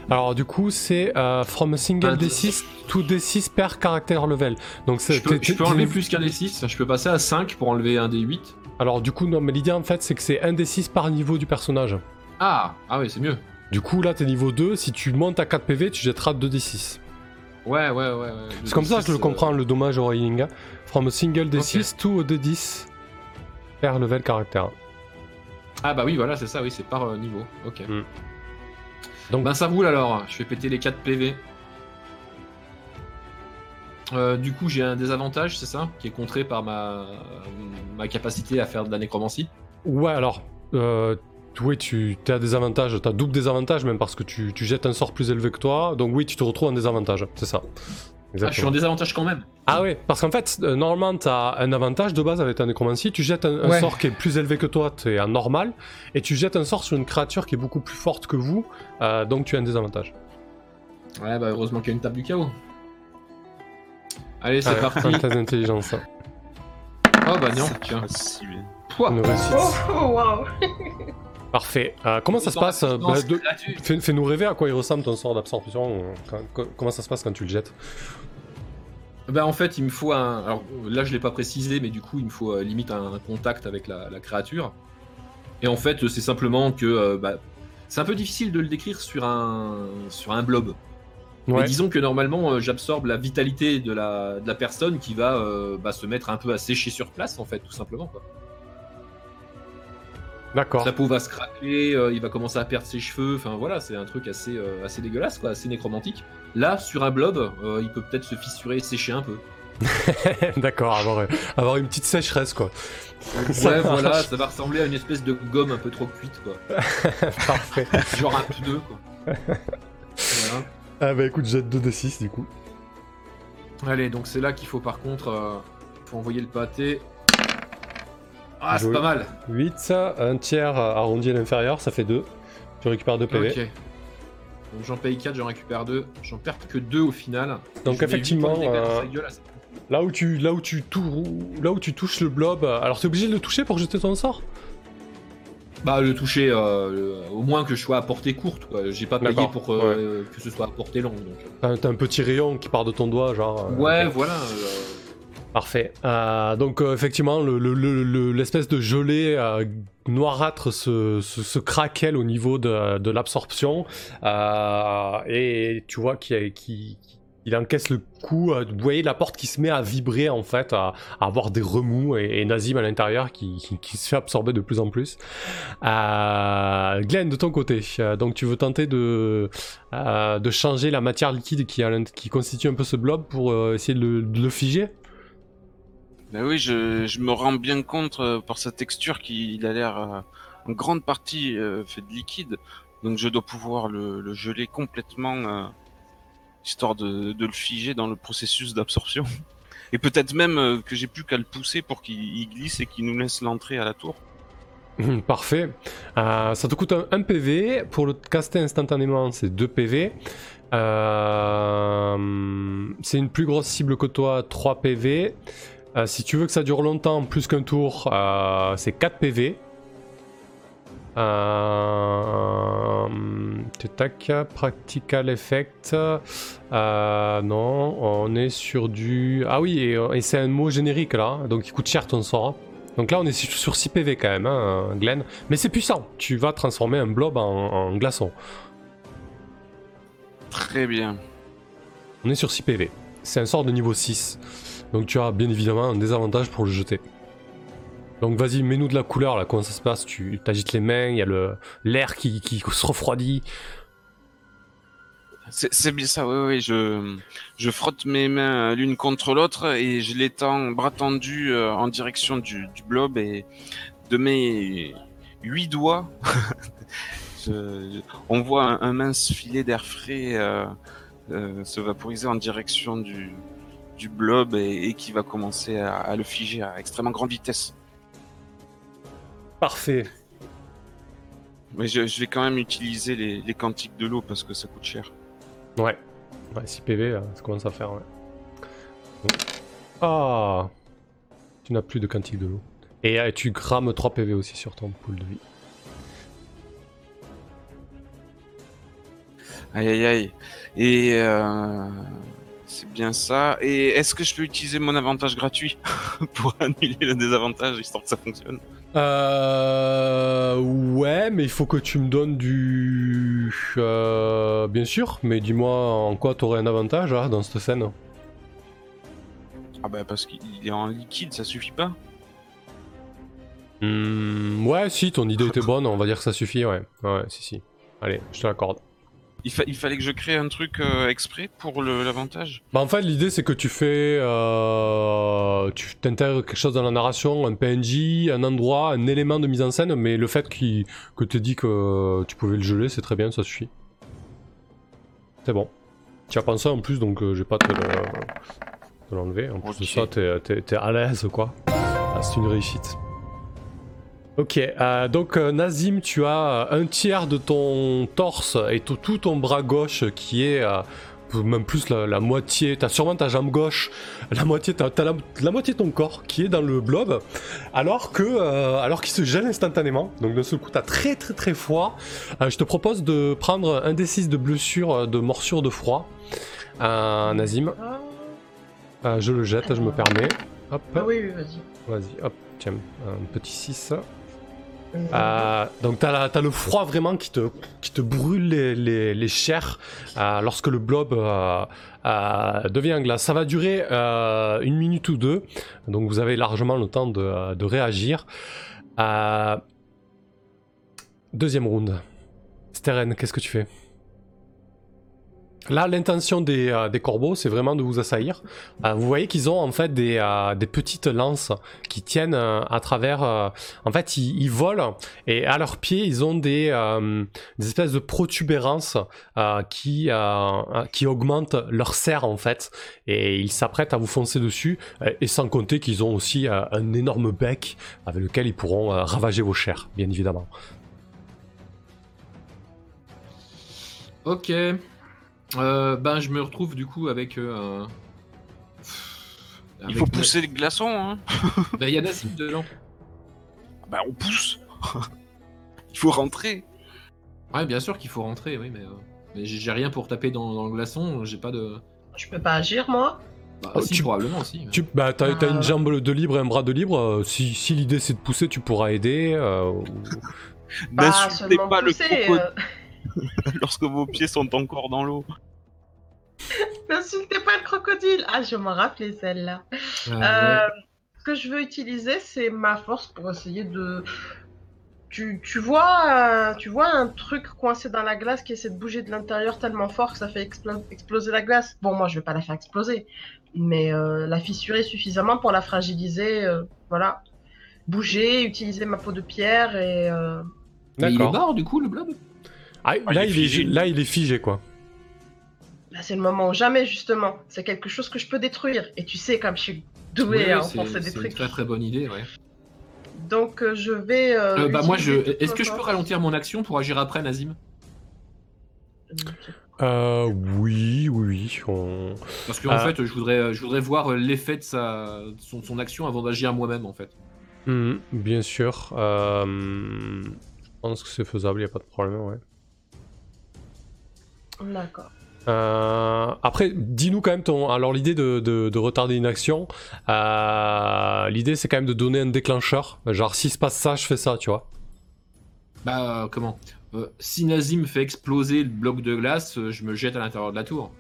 Alors du coup c'est euh, from a single Un D6 to D6 per caractère level. Donc c'est. Je peux, je peux enlever plus qu'un D6, je peux passer à 5 pour enlever un D8. Alors du coup non mais l'idée en fait c'est que c'est un D6 par niveau du personnage. Ah Ah ouais, c'est mieux. Du coup là t'es niveau 2, si tu montes à 4 PV tu jetteras 2 D6. Ouais, ouais, ouais. ouais. C'est comme ça que je le D6, comprends euh, le dommage au hein. From a single D6 to a D10 per level caractère. Ah bah oui, voilà, c'est ça, oui, c'est par euh, niveau. Ok. Mm. Donc- Ben ça roule alors, je fais péter les 4 PV. Euh, du coup, j'ai un désavantage, c'est ça Qui est contré par ma, ma capacité à faire de la nécromancie. Ouais alors, euh, oui tu as des avantages, tu as double désavantage même parce que tu, tu jettes un sort plus élevé que toi. Donc oui tu te retrouves en désavantage, c'est ça. Ah, je suis en désavantage quand même. Ah ouais, parce qu'en fait, euh, normalement, tu as un avantage de base avec ta nécromancie. Tu jettes un, un Ouais. sort qui est plus élevé que toi, tu es en normal, et tu jettes un sort sur une créature qui est beaucoup plus forte que vous, euh, donc tu as un désavantage. Ouais, bah heureusement qu'il y a une table du chaos. Allez, c'est Ah parti. Très intelligence. Oh bah non, C'est tiens. Une réussite. Oh, oh, Parfait. Euh, comment ça se passe euh, bah, de-. Fais- Fais-nous rêver à quoi il ressemble ton sort d'absorption. euh, quand- co- comment ça se passe quand tu le jettes? Bah en fait il me faut un... Alors là je l'ai pas précisé mais du coup il me faut euh, limite un, un contact avec la, la créature. Et en fait c'est simplement que... euh, bah, c'est un peu difficile de le décrire sur un, sur un blob. Mais disons que normalement, euh, j'absorbe la vitalité de la, de la personne qui va euh, bah, se mettre un peu à sécher sur place, en fait, tout simplement. Quoi. D'accord. Sa peau va se craquer, euh, il va commencer à perdre ses cheveux. Enfin voilà, c'est un truc assez, euh, assez dégueulasse, quoi, assez nécromantique. Là, sur un blob, euh, il peut peut-être se fissurer et sécher un peu. D'accord, avoir, avoir une petite sécheresse quoi. ouais, voilà, ça va ressembler à une espèce de gomme un peu trop cuite, quoi. Parfait. Genre un pneu, quoi. voilà. Ah bah écoute, jette 2d6 du coup. Allez, donc c'est là qu'il faut par contre faut envoyer le pâté. Ah, c'est pas mal. 8, un tiers arrondi à l'inférieur, ça fait 2. Tu récupères 2 PV. Ok. Donc j'en paye 4, j'en récupère 2. J'en perds que 2 au final. Donc effectivement, euh, là, où tu, là où tu tou- là où tu touches le blob, alors t'es obligé de le toucher pour jeter ton sort Bah le toucher, euh, le- au moins que je sois à portée courte. J'ai pas payé pour euh, que ce soit à portée longue. Donc. T'as un petit rayon qui part de ton doigt, genre. Ouais, voilà. Parfait. Euh, donc euh, effectivement, le- le- le- le- l'espèce de gelée euh, noirâtre se, se, se craquelle au niveau de, de l'absorption euh, et tu vois qu'il qu'il- il encaisse le coup. euh, vous voyez la porte qui se met à vibrer en fait, à, avoir des remous et, et Nazim à l'intérieur qui, qui, qui se fait absorber de plus en plus. Euh, Glenn, de ton côté, donc tu veux tenter de, de changer la matière liquide qui, qui constitue un peu ce blob pour essayer de le, de le figer? Ben oui, je, me rends bien compte euh, par sa texture qu'il a l'air euh, en grande partie euh, fait de liquide. Donc je dois pouvoir le, le geler complètement, histoire de, le figer dans le processus d'absorption. Et peut-être même euh, que j'ai plus qu'à le pousser pour qu'il il glisse et qu'il nous laisse l'entrée à la tour. Hum, Parfait. Ça te coûte un, PV. Pour le caster instantanément, c'est 2 PV. C'est une plus grosse cible que toi, 3 PV. Euh, si tu veux que ça dure longtemps, plus qu'un tour, euh, c'est 4 PV. Euh, tac, practical effect. Euh, non, on est sur du. Ah oui, et, et c'est un mot générique là, donc il coûte cher ton sort. hein. Donc là, on est sur sur 6 PV quand même, hein, Glenn. Mais c'est puissant. Tu vas transformer un blob en, en glaçon. Très bien. On est sur 6 PV. C'est un sort de niveau 6. Donc tu as bien évidemment un désavantage pour le jeter. Donc vas-y, mets-nous de la couleur là, comment ça se passe? Tu t'agites les mains, il y a l'air qui, se refroidit. C'est bien ça, oui, oui. Je, frotte mes mains l'une contre l'autre et je l'étends bras tendu euh, en direction du, blob et de mes huit doigts, on voit un, mince filet d'air frais euh, euh, se vaporiser en direction du, du blob et, et qui va commencer à, à le figer à extrêmement grande vitesse. Parfait. Mais je, je vais quand même utiliser les, les quantiques de l'eau parce que ça coûte cher. Ouais. Ouais, 6 PV, ça commence à faire, ouais. Donc- Ah Tu n'as plus de quantique de l'eau. Et euh, tu crames 3 PV aussi sur ton pool de vie. Aïe aïe aïe. Et euh, c'est bien ça. Et est-ce que je peux utiliser mon avantage gratuit pour annuler le désavantage histoire que ça fonctionne? Euh. Ouais, mais il faut que tu me donnes du. Euh, bien sûr, mais dis-moi en quoi t'aurais un avantage hein, dans cette scène? Ah bah parce qu'il est en liquide, ça suffit pas Hmm, ouais, si, ton idée était bonne, on va dire que ça suffit, ouais. Ouais, si, si. Allez, je te l'accorde. Il, fa- il fallait que je crée un truc euh, exprès pour l'avantage Bah en fait l'idée c'est que tu fais euh, tu t'intègres quelque chose dans la narration, un PNJ, un endroit, un élément de mise en scène, mais le fait que tu dit que tu pouvais le geler c'est très bien, ça suffit. C'est bon. Tu as pensé en plus donc euh, je vais pas te le- te l'enlever. En plus de ça t'es à l'aise quoi. Ah, c'est une réussite. Ok, euh, donc euh, Nazim, tu as euh, un tiers de ton torse et tout, tout ton bras gauche qui est euh, même plus la, la moitié, t'as sûrement ta jambe gauche, la moitié, t'as, la, la moitié de ton corps qui est dans le blob, alors que, alors qu'il se gèle instantanément. Donc d'un seul coup, t'as très très très froid. Je te propose de prendre un D6 de blessure, de morsure de froid. Nazim, je le jette, je me permets. Hop, ah oui, oui, vas-y. vas-y, hop, tiens, un petit 6. Euh, donc t'as, as le froid vraiment qui te, brûle les, chairs euh, lorsque le blob euh, devient glace. Ça va durer une minute ou deux, donc vous avez largement le temps de, de réagir. Deuxième round. Steren, qu'est-ce que tu fais? Là, l'intention des, euh, des corbeaux, c'est vraiment de vous assaillir. Euh, vous voyez qu'ils ont en fait des, euh, petites lances qui tiennent à travers. en fait, ils, volent et à leurs pieds, ils ont des, espèces de protubérances qui, qui augmentent leur serre en fait. Et ils s'apprêtent à vous foncer dessus. et sans compter qu'ils ont aussi un énorme bec avec lequel ils pourront ravager vos chairs, bien évidemment. Ok. Euh, ben, je me retrouve du coup avec. euh, un- Il avec faut Na- pousser le glaçon, hein. Ben, il y a Nassim dedans. Bah, on pousse. Il faut rentrer. Ouais, bien sûr qu'il faut rentrer, oui, mais. euh, Mais j'ai j'ai rien pour taper dans, dans le glaçon, j'ai pas de. Je peux pas agir, moi Bah, Oh, si, tu- probablement, si. Tu, bah, t'as, t'as une jambe de libre et un bras de libre. euh, si, si l'idée c'est de pousser, tu pourras aider. euh, ou- Pas N'insultez seulement pas le pousser, crocodile euh, lorsque vos pieds sont encore dans l'eau. N'insultez pas le crocodile Ah, je m'en rappelais celle-là. Euh, Euh, ouais. Ce que je veux utiliser, c'est ma force pour essayer de. Tu, tu vois, euh, tu vois un truc coincé dans la glace qui essaie de bouger de l'intérieur tellement fort que ça fait explo- exploser la glace. Bon, moi, je vais pas la faire exploser, mais euh, la fissurer suffisamment pour la fragiliser. euh, voilà, bouger, utiliser ma peau de pierre et. euh, Mais il est D'accord. mort du coup, le blob? Ah, Ah, là, il est il est, figé. là, il est figé, quoi. Là, c'est le moment ou jamais, justement. C'est quelque chose que je peux détruire. Et tu sais, comme je suis Ouais, à c'est enfoncer des c'est une trucs. très très bonne idée, ouais. Donc, euh, je vais. euh, Euh, bah, moi, je. Est-ce que je peux ralentir mon action pour agir après, Nazim? Euh, oui, oui, on- Parce qu'en Ah. fait, je voudrais, je voudrais voir l'effet de sa, de son, son action avant d'agir moi-même, en fait. Mhm, bien sûr. euh, je pense que c'est faisable, il a pas de problème, ouais. D'accord. Euh, après, dis-nous quand même ton. Alors, l'idée de, de- de retarder une action, euh, l'idée c'est quand même de donner un déclencheur. Genre, s'il se passe ça, je fais ça, tu vois. Bah, euh, comment? Euh, Si Nazim fait exploser le bloc de glace, euh, je me jette à l'intérieur de la tour.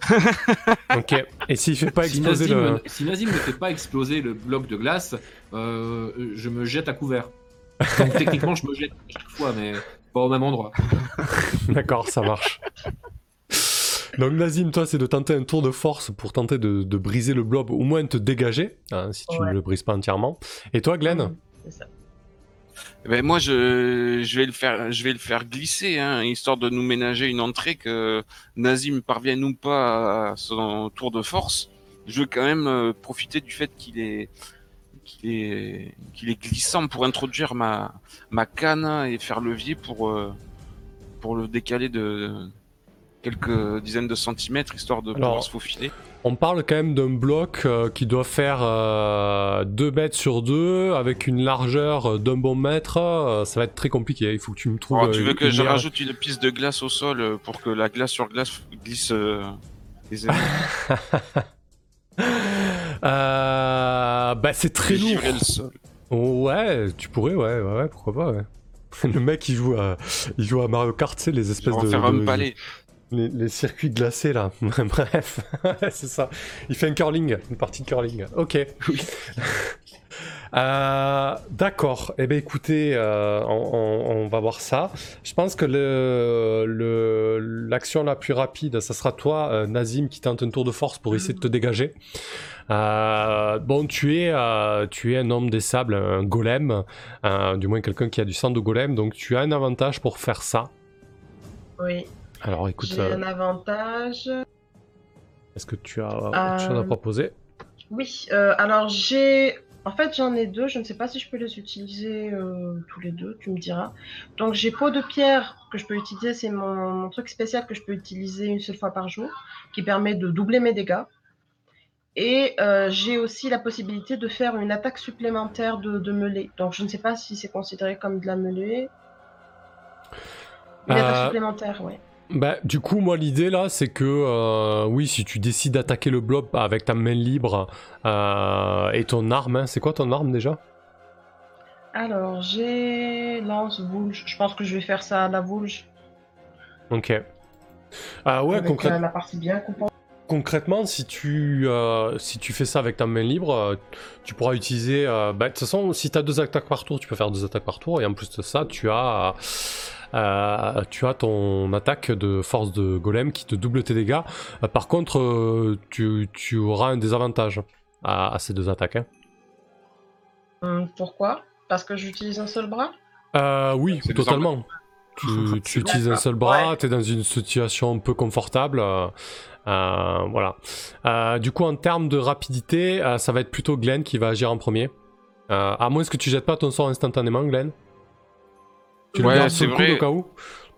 Ok. Et s'il fait pas Si exploser Nazim, le. si Nazim ne fait pas exploser le bloc de glace, euh, je me jette à couvert. Donc techniquement, je me jette à chaque fois, mais pas au même endroit. D'accord, ça marche. Donc Nazim, toi, c'est de tenter un tour de force pour tenter de, de briser le blob, au moins te dégager, hein, si tu Ouais. ne le brises pas entièrement. Et toi, Glenn C'est ça. Ben moi, je, je vais le faire, je vais le faire glisser, hein, histoire de nous ménager une entrée que Nazim parvienne ou pas à son tour de force. Je veux quand même euh, profiter du fait qu'il est, qu'il est, qu'il est glissant pour introduire ma, ma canne et faire levier pour, euh, pour le décaler de quelques dizaines de centimètres, histoire de Alors, pouvoir se faufiler. On parle quand même d'un bloc euh, qui doit faire 2 mètres sur 2 avec une largeur d'un bon mètre. euh, ça va être très compliqué. Il faut que tu me trouves. Alors, tu euh, veux que je rajoute une piste de glace au sol euh, pour que la glace sur glace glisse euh, Euh, bah, c'est très lourd. Le sol. Ouais, tu pourrais, ouais, ouais, pourquoi pas, ouais. Le mec, il joue à, il joue à Mario Kart, tu sais, les espèces de. faire un de- palais. Les, les circuits glacés là, bref, c'est ça. Il fait un curling, une partie de curling. Ok. Euh, D'accord. Eh bien, écoutez, euh, on, on- on va voir ça. Je pense que le- le- l'action la plus rapide, ça sera toi, euh, Nazim, qui tente un tour de force pour essayer de te dégager. Euh, bon, tu es, euh, tu es un homme des sables, un golem, euh, du moins quelqu'un qui a du sang de golem, donc tu as un avantage pour faire ça. Oui, Alors, écoute. j'ai un avantage. Est-ce que tu as autre chose à proposer? Oui, alors j'ai. En fait, j'en ai deux. Je ne sais pas si je peux les utiliser tous les deux, tu me diras. Donc, j'ai peau de pierre que je peux utiliser. C'est mon, mon truc spécial que je peux utiliser une seule fois par jour, qui permet de doubler mes dégâts. Et euh, j'ai aussi la possibilité de faire une attaque supplémentaire de, de mêlée. Donc, je ne sais pas si c'est considéré comme de la mêlée. Une Euh, attaque supplémentaire, oui. Bah, du coup, moi, l'idée là, c'est que euh, oui, si tu décides d'attaquer le blob avec ta main libre euh, et ton arme, hein, c'est quoi ton arme déjà? Alors, j'ai lance boulge. Je pense que je vais faire ça à la boulge. Ok. Ah ouais, avec concrètement. euh, la partie bien coupante. Concrètement, si tu, euh, si tu fais ça avec ta main libre, euh, tu pourras utiliser. euh, bah, de toute façon, si tu as deux attaques par tour, tu peux faire deux attaques par tour. Et en plus de ça, tu as, euh, tu as ton attaque de force de golem qui te double tes dégâts. Euh, par contre, euh, tu, tu auras un désavantage à, à ces deux attaques. hein. Hum, pourquoi? Parce que j'utilise un seul bras? Euh, oui, C'est totalement. Tu, tu utilises un seul bras, Ouais. tu es dans une situation un peu confortable. euh, voilà. Euh, du coup, en termes de rapidité, euh, ça va être plutôt Glenn qui va agir en premier. Euh, à moins que tu jettes pas ton sort instantanément, Glenn. Tu le Ouais, c'est vrai. au cas où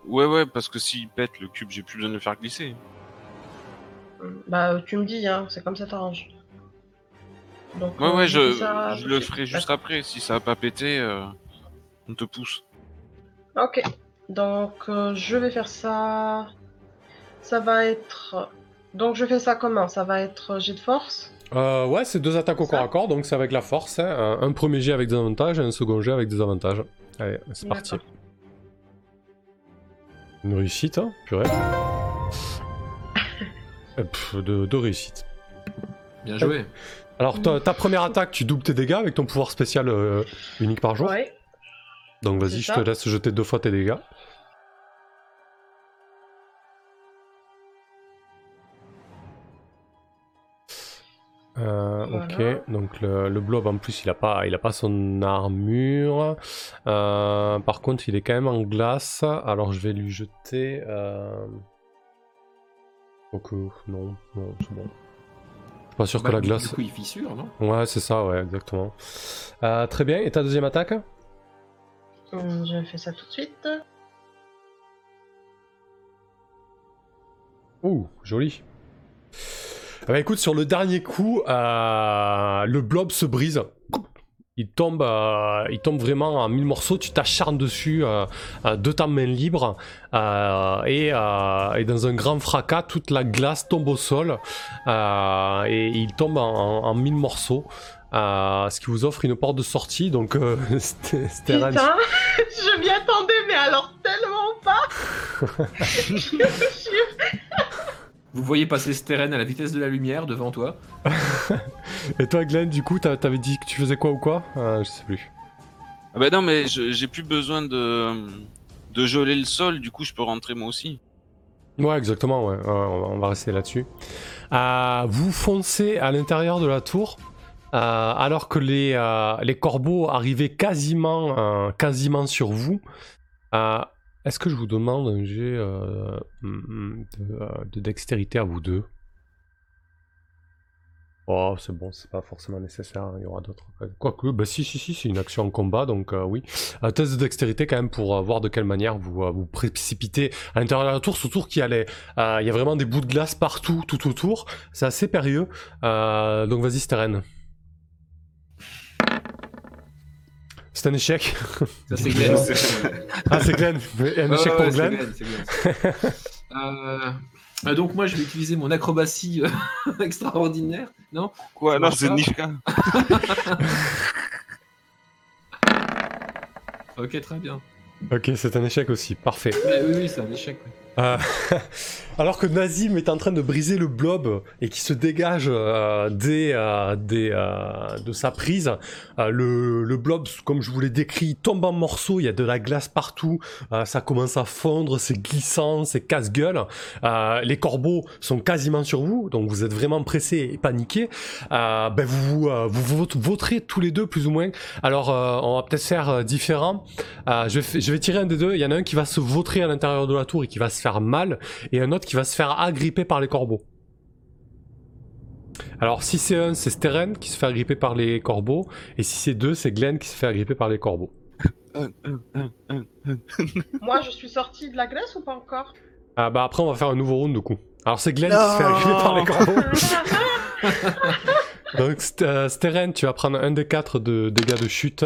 Ouais, ouais, parce que s'il pète le cube, j'ai plus besoin de le faire glisser. Bah, tu me dis, hein, c'est comme ça t'arrange. Donc, Ouais, euh, ouais, je, ça je tout le ferai juste après. Si ça a pas pété, euh, on te pousse. Ok, donc euh, je vais faire ça. Ça va être. Donc je fais ça comment? Ça va être jet de force? Euh, Ouais, c'est deux attaques au corps à corps, donc c'est avec la force. hein. Un, un premier jet avec des avantages et un second jet avec des avantages. Allez, c'est parti. Une réussite, hein, purée. Euh, pff, de, de réussite. Bien joué. Alors, ta, ta première attaque, tu doubles tes dégâts avec ton pouvoir spécial euh, unique par jour. Ouais. Donc, vas-y, je ça. te laisse jeter deux fois tes dégâts. Euh, Voilà. Ok, donc le, le blob en plus il a pas, il a pas son armure. Euh, par contre, il est quand même en glace. Alors je vais lui jeter. Euh... Ok, non, non, c'est bon. Je suis pas sûr Bah, que la du- glace. Du coup, il fissure, non? Ouais, c'est ça, ouais, exactement. Euh, très bien, et ta deuxième attaque? Je fais ça tout de suite. Ouh, joli. Ah bah écoute, sur le dernier coup, euh, le blob se brise. Il tombe, euh, il tombe vraiment en mille morceaux. Tu t'acharnes dessus euh, de ta main libre et, et dans un grand fracas, toute la glace tombe au sol et il tombe en, en- en mille morceaux. euh, ce qui vous offre une porte de sortie. Donc, euh, c'était Putain, je m'y attendais, mais alors tellement pas Je. Vous voyez passer Steren à la vitesse de la lumière devant toi. Et toi, Glenn, du coup, t'a- t'avais dit que tu faisais quoi ou quoi? Euh, Je sais plus. Ah bah non, mais j'ai plus besoin de, de geler le sol, du coup je peux rentrer moi aussi. Ouais, exactement, ouais. Ouais, on, va, on va rester là-dessus. Euh, vous foncez à l'intérieur de la tour, euh, alors que les, euh, les corbeaux arrivaient quasiment, euh, quasiment sur vous. Euh, Est-ce que je vous demande un jet euh, de, euh, de dextérité à vous deux? Oh, c'est bon, c'est pas forcément nécessaire, hein, il y aura d'autres. Quoique, bah si, si, si, c'est une action en combat, donc euh, oui. Un test de dextérité quand même pour euh, voir de quelle manière vous euh, vous précipitez à l'intérieur de la tour, ce tour qui allait... euh, Il y a vraiment des bouts de glace partout, tout autour. C'est assez périlleux. Euh, donc vas-y, Steren. C'est un échec. Ça, c'est Glenn. ah, c'est Glenn. Un échec pour ouais, Glenn. c'est Glenn. Euh, euh, donc moi je vais utiliser mon acrobatie euh, extraordinaire, non? Quoi marche c'est Nishka Ok très bien. Ok, c'est un échec aussi. Parfait. Mais oui oui c'est un échec. oui. Euh, alors que Nazim est en train de briser le blob et qui se dégage euh, des, euh, de sa prise, le, le blob, comme je vous l'ai décrit, tombe en morceaux, il y a de la glace partout, ça commence à fondre, c'est glissant, c'est casse-gueule. Les corbeaux sont quasiment sur vous, donc vous êtes vraiment pressés et paniqués. Ben vous, vous vote- voterez tous les deux plus ou moins. Alors on va peut-être faire différent. Je, vais, je vais tirer un des deux, il y en a un qui va se vautrer à l'intérieur de la tour et qui va se faire mal, et un autre qui va se faire agripper par les corbeaux. Alors si c'est un, c'est Steren qui se fait agripper par les corbeaux, et si c'est deux, c'est Glenn qui se fait agripper par les corbeaux. Moi, je suis sortie de la glace ou pas encore? Ah bah après on va faire un nouveau round du coup. Alors c'est Glenn qui se fait agripper par les corbeaux. Donc St- euh, Steren, tu vas prendre un des quatre de dégâts de chute.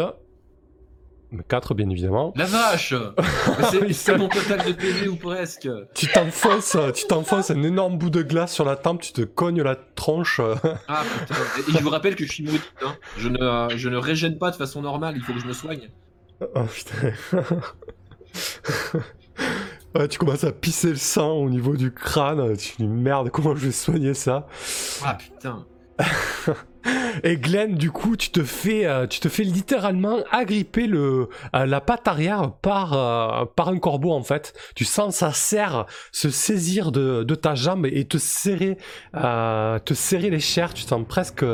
4 bien évidemment. La vache C'est mon total de PV ou presque Tu t'enfonces, tu t'enfonces un énorme bout de glace sur la tempe, tu te cognes la tronche. Ah putain. Et je vous rappelle que je suis maudit. Hein. Je, ne, euh, je ne régène pas de façon normale, il faut que je me soigne. Oh putain. Ouais, tu commences à pisser le sang au niveau du crâne. Tu dis merde, comment je vais soigner ça? Ah putain. Et Glenn, du coup, tu te fais, euh, littéralement agripper euh, la patte arrière par, euh, par un corbeau en fait. Tu sens sa serre se saisir de, ta jambe et te serrer, les chairs. Tu sens presque,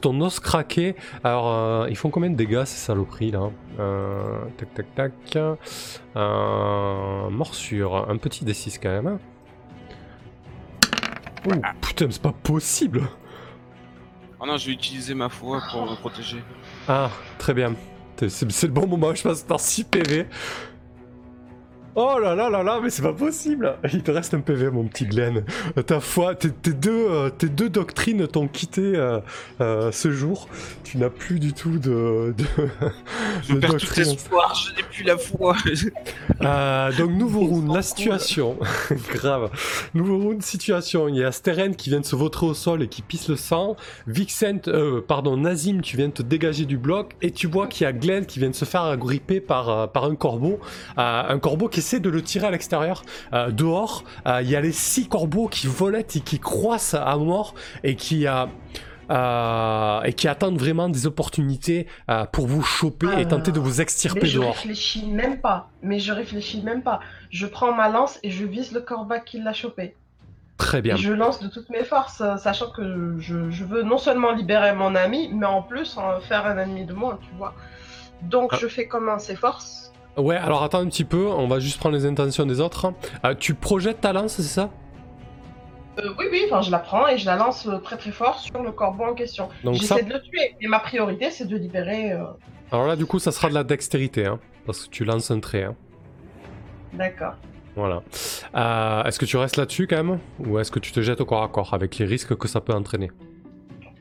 ton os craquer. Alors, ils font combien de dégâts ces saloperies là Euh, Tac, tac, tac. Morsure, un petit D6 quand même. hein? Oh putain, c'est pas possible. Oh non, je vais utiliser ma foi pour me protéger. Ah, très bien. C'est le bon moment, je passe par 6 PV. Oh là là là là, mais c'est pas possible Il te reste un PV, mon petit Glenn. Ta foi, tes, tes deux, euh, tes deux doctrines t'ont quitté euh, euh, ce jour. Tu n'as plus du tout de, de, Je de perds tout espoir, je n'ai plus la foi. Euh, donc nouveau round, la situation. Grave. Nouveau round, situation. Il y a Steren qui vient de se vautrer au sol et qui pisse le sang. Vixen, euh, pardon, Nazim, tu viens de te dégager du bloc. Et tu vois qu'il y a Glenn qui vient de se faire agripper par, euh, par un corbeau. Un corbeau qui essaie de le tirer à l'extérieur. Euh, dehors, euh, il y a les six corbeaux qui volettent et qui croissent à mort et qui... euh, et qui attendent vraiment des opportunités euh, pour vous choper et tenter de vous Mais extirper je dehors. réfléchis même pas. Mais je réfléchis même pas. Je prends ma lance et je vise le corbac qui l'a chopé. Très bien. Et je lance de toutes mes forces, sachant que je, je veux non seulement libérer mon ami, mais en plus en faire un ennemi de moi, tu vois. Donc Ah. je fais comment ses forces Ouais, alors attends un petit peu, on va juste prendre les intentions des autres. Euh, tu projettes ta lance, c'est ça? Euh, Oui, oui, enfin je la prends et je la lance euh, très très fort sur le corbeau en question. Donc ça, J'essaie de le tuer, mais ma priorité c'est de libérer. euh, alors là du coup ça sera de la dextérité, hein, parce que tu lances un trait. Hein. D'accord. Voilà. Est-ce que tu restes là-dessus quand même? Ou est-ce que tu te jettes au corps à corps avec les risques que ça peut entraîner?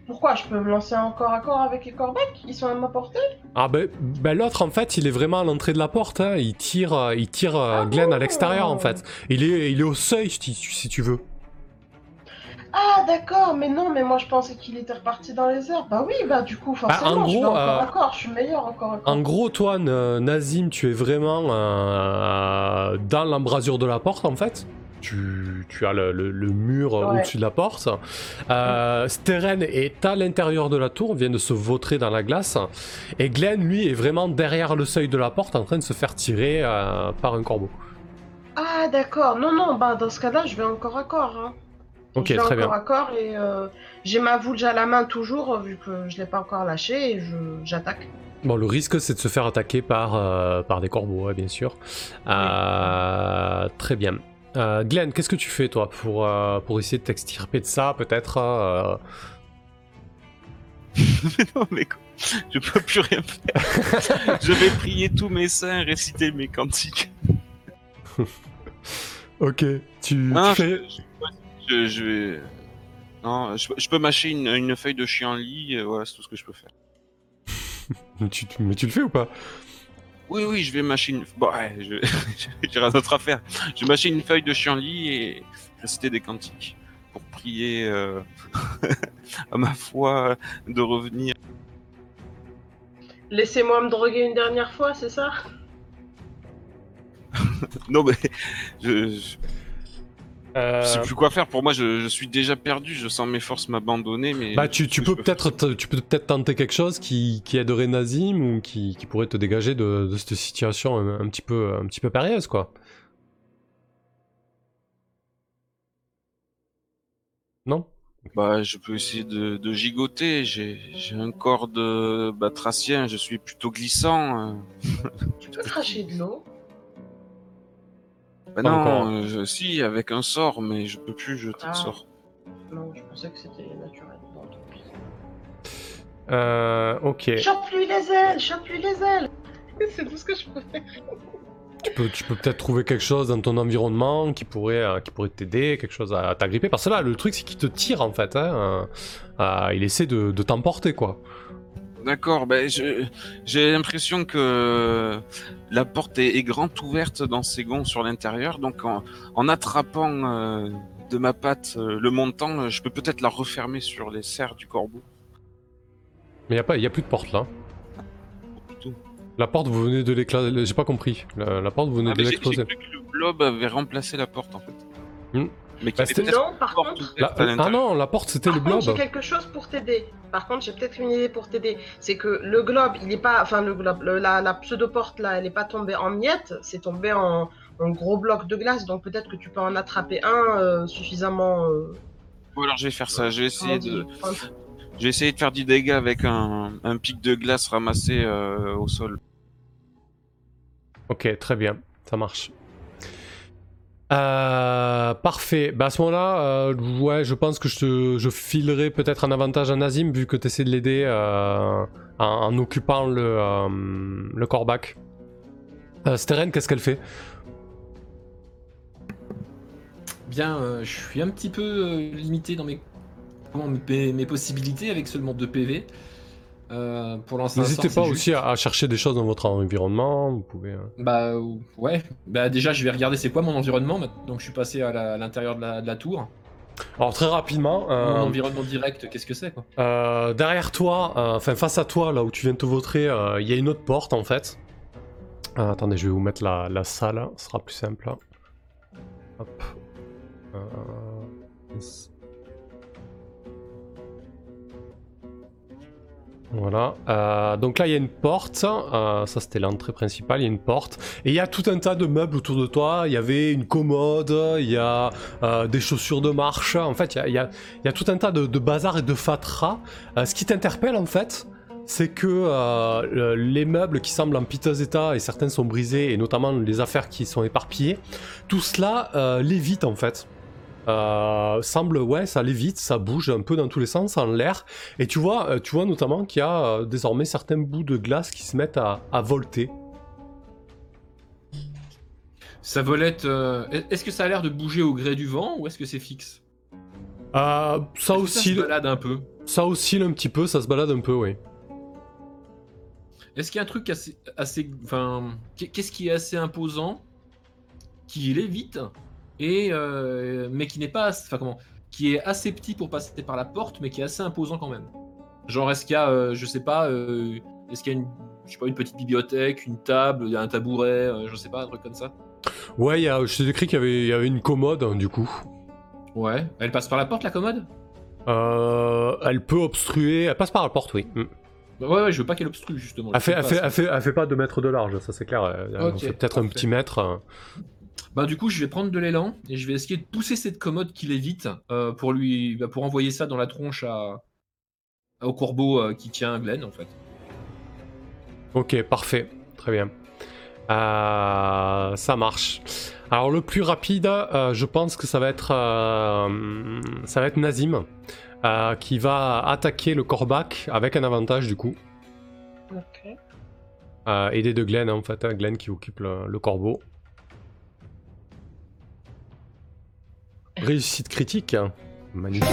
Pourquoi Je peux me lancer en corps à corps avec les corbecs? Ils sont à ma portée Ah ben, ben l'autre en fait il est vraiment à l'entrée de la porte, hein. il tire, euh, il tire euh, Ah Glenn à l'extérieur en fait. Il est, il est au seuil si, si tu veux. Ah d'accord, mais non, mais moi je pensais qu'il était reparti dans les airs. Bah oui, bah du coup forcément, je gros, vais en corps euh, à corps, je suis meilleur en à corps. En gros, toi, Nazim, tu es vraiment euh, dans l'embrasure de la porte, en fait. Tu, tu as le, le- le mur Ouais. au-dessus de la porte. Euh, Steren est à l'intérieur de la tour, vient de se vautrer dans la glace. Et Glenn, lui, est vraiment derrière le seuil de la porte, en train de se faire tirer euh, par un corbeau. Ah d'accord, non, non, bah dans ce cas-là, je vais en corps à corps. Hein. Ok, je vais très en bien. à corps et euh, j'ai ma voulge à la main toujours, euh, vu que je l'ai pas encore lâché et j'attaque. Bon, le risque, c'est de se faire attaquer par, euh, par des corbeaux, ouais, bien sûr. Euh, Très bien. Euh, Glenn, qu'est-ce que tu fais, toi, pour, euh, pour essayer de t'extirper de ça, peut-être euh, mais non, mais quoi? Je peux plus rien faire. je vais prier tous mes saints, réciter mes cantiques. Ok, tu, Non, tu fais... je, je vais. Non, je, je peux mâcher une, une feuille de chien lit, euh, voilà, c'est tout ce que je peux faire. Mais tu, tu- mais tu le fais ou pas? Oui, oui, je vais mâcher une. Bon, ouais, je... j'ai rien d'autre à faire. Je vais mâcher une feuille de chien lit et réciter des cantiques pour prier euh, à ma foi de revenir. Laissez-moi me droguer une dernière fois, c'est ça? Non, mais je, je, Euh, je sais plus quoi faire. Pour moi, je, je suis déjà perdu. Je sens mes forces m'abandonner, mais. Bah, tu, peux peut-être tu peux peut-être tenter quelque chose qui, qui aiderait Nazim ou qui, qui pourrait te dégager de, de cette situation un, un petit peu un petit peu périlleuse quoi. Non? Bah, je peux essayer de, de gigoter. J'ai j'ai un corps de batracien. Je suis plutôt glissant. euh. Tu peux cracher de l'eau Bah non, encore. euh, je- si, avec un sort, mais je peux plus jeter Ah. de sort. Non, je pensais que c'était naturel. Euh, Ok. Chope-lui les ailes, chope-lui les ailes C'est tout ce que je peux faire. Tu peux tu peux peut-être trouver quelque chose dans ton environnement qui pourrait euh, qui pourrait t'aider, quelque chose à t'agripper. Parce que là, le truc c'est qu'il te tire en fait. hein, euh, euh, il essaie de, de t'emporter quoi. D'accord, ben j'ai l'impression que la porte est, est grande ouverte dans ces gonds sur l'intérieur, donc en, en attrapant euh, de ma patte euh, le montant, euh, je peux peut-être la refermer sur les serres du corbeau. Mais il n'y a, a plus de porte là. La porte, vous venez de l'éclater. J'ai pas compris. La, la porte, vous venez Ah, de j'ai l'exploser. cru que le blob avait remplacé la porte en fait. Hmm. Mais Bah, c'était- peut-être Non, par contre, La- Ah non, la porte c'était le blob. j'ai quelque chose pour t'aider. Par contre, j'ai peut-être une idée pour t'aider. C'est que le globe, il est pas, enfin le globe, le- la, la pseudo-porte là, elle est pas tombée en miettes, c'est tombé en, en gros bloc de glace. Donc peut-être que tu peux en attraper un euh, suffisamment. euh, Bon, alors je vais faire ça, je vais essayer de, je vais essayer de faire du dégât avec un, un pic de glace ramassé euh, au sol. Ok, très bien, ça marche. Euh, parfait. Bah à ce moment-là, euh, je pense que je, te, filerai peut-être un avantage à Nazim vu que tu essaies de l'aider euh, en, occupant le, le corbac. Steren, qu'est-ce qu'elle fait? Bien, je suis un petit peu limité dans mes, mes possibilités avec seulement 2 PV. Euh, pour N'hésitez pas aussi juste- à, chercher des choses dans votre environnement. Vous pouvez. euh, Bah ouais, bah déjà je vais regarder c'est quoi mon environnement, donc je suis passé à l'intérieur de, la, de la tour. Alors très rapidement, euh, Mon environnement direct, qu'est-ce que c'est quoi? Euh, derrière toi, euh, enfin face à toi, là où tu viens de te vautrer, euh, il y a une autre porte en fait. Attendez, je vais vous mettre la, la salle, ce sera plus simple. Hop. Voilà. Euh, donc là, il y a une porte. Euh, ça, c'était l'entrée principale. Il y a une porte. Et il y a tout un tas de meubles autour de toi. Il y avait une commode. Il y a euh, des chaussures de marche. En fait, il y a, tout un tas de, de bazar et de fatras. Ce qui t'interpelle, en fait, c'est que le- les meubles qui semblent en piteux état et certains sont brisés, et notamment les affaires qui sont éparpillées, tout cela lévite, en fait. Euh, semble ouais ça lévite ça bouge un peu dans tous les sens en l'air. Et tu vois euh, tu vois notamment qu'il y a euh, désormais certains bouts de glace qui se mettent à, à volter. Sa volette, euh, est-ce que ça a l'air de bouger au gré du vent ou est-ce que c'est fixe? Euh, ça oscille se balade un peu? ça oscille un petit peu ça se balade un peu oui. Est-ce qu'il y a un truc assez, assez, enfin, qu'est- qu'est-ce qui est assez imposant, qui l'évite et euh, mais qui n'est pas, enfin comment, qui est assez petit pour passer par la porte, mais qui est assez imposant quand même. Genre est-ce qu'il y a, euh, je sais pas, euh, est-ce qu'il y a une, je sais pas, une petite bibliothèque, une table, un tabouret, euh, je sais pas, un truc comme ça? ouais y a, je t'ai décrit qu'il y y avait une commode hein, du coup Ouais. Elle passe par la porte la commode? Elle peut obstruer elle passe par la porte oui Mm. Bah Ouais, ouais, je veux pas qu'elle obstrue justement. elle fait, elle, fait, elle, fait, elle fait pas 2 mètres de large ça c'est clair elle, fait peut-être un petit mètre euh. Bah du coup, je vais prendre de l'élan et je vais essayer de pousser cette commode qui l'évite euh, pour lui, bah, pour envoyer ça dans la tronche à, au corbeau euh, qui tient Glenn en fait. Ok, parfait, très bien. Euh, ça marche. Alors le plus rapide, euh, je pense que ça va être, euh, ça va être Nazim euh, qui va attaquer le corbac avec un avantage du coup. Ok. Euh, aidé de Glenn en fait, hein, Glenn qui occupe le, le corbeau. Réussite critique. Magnifique.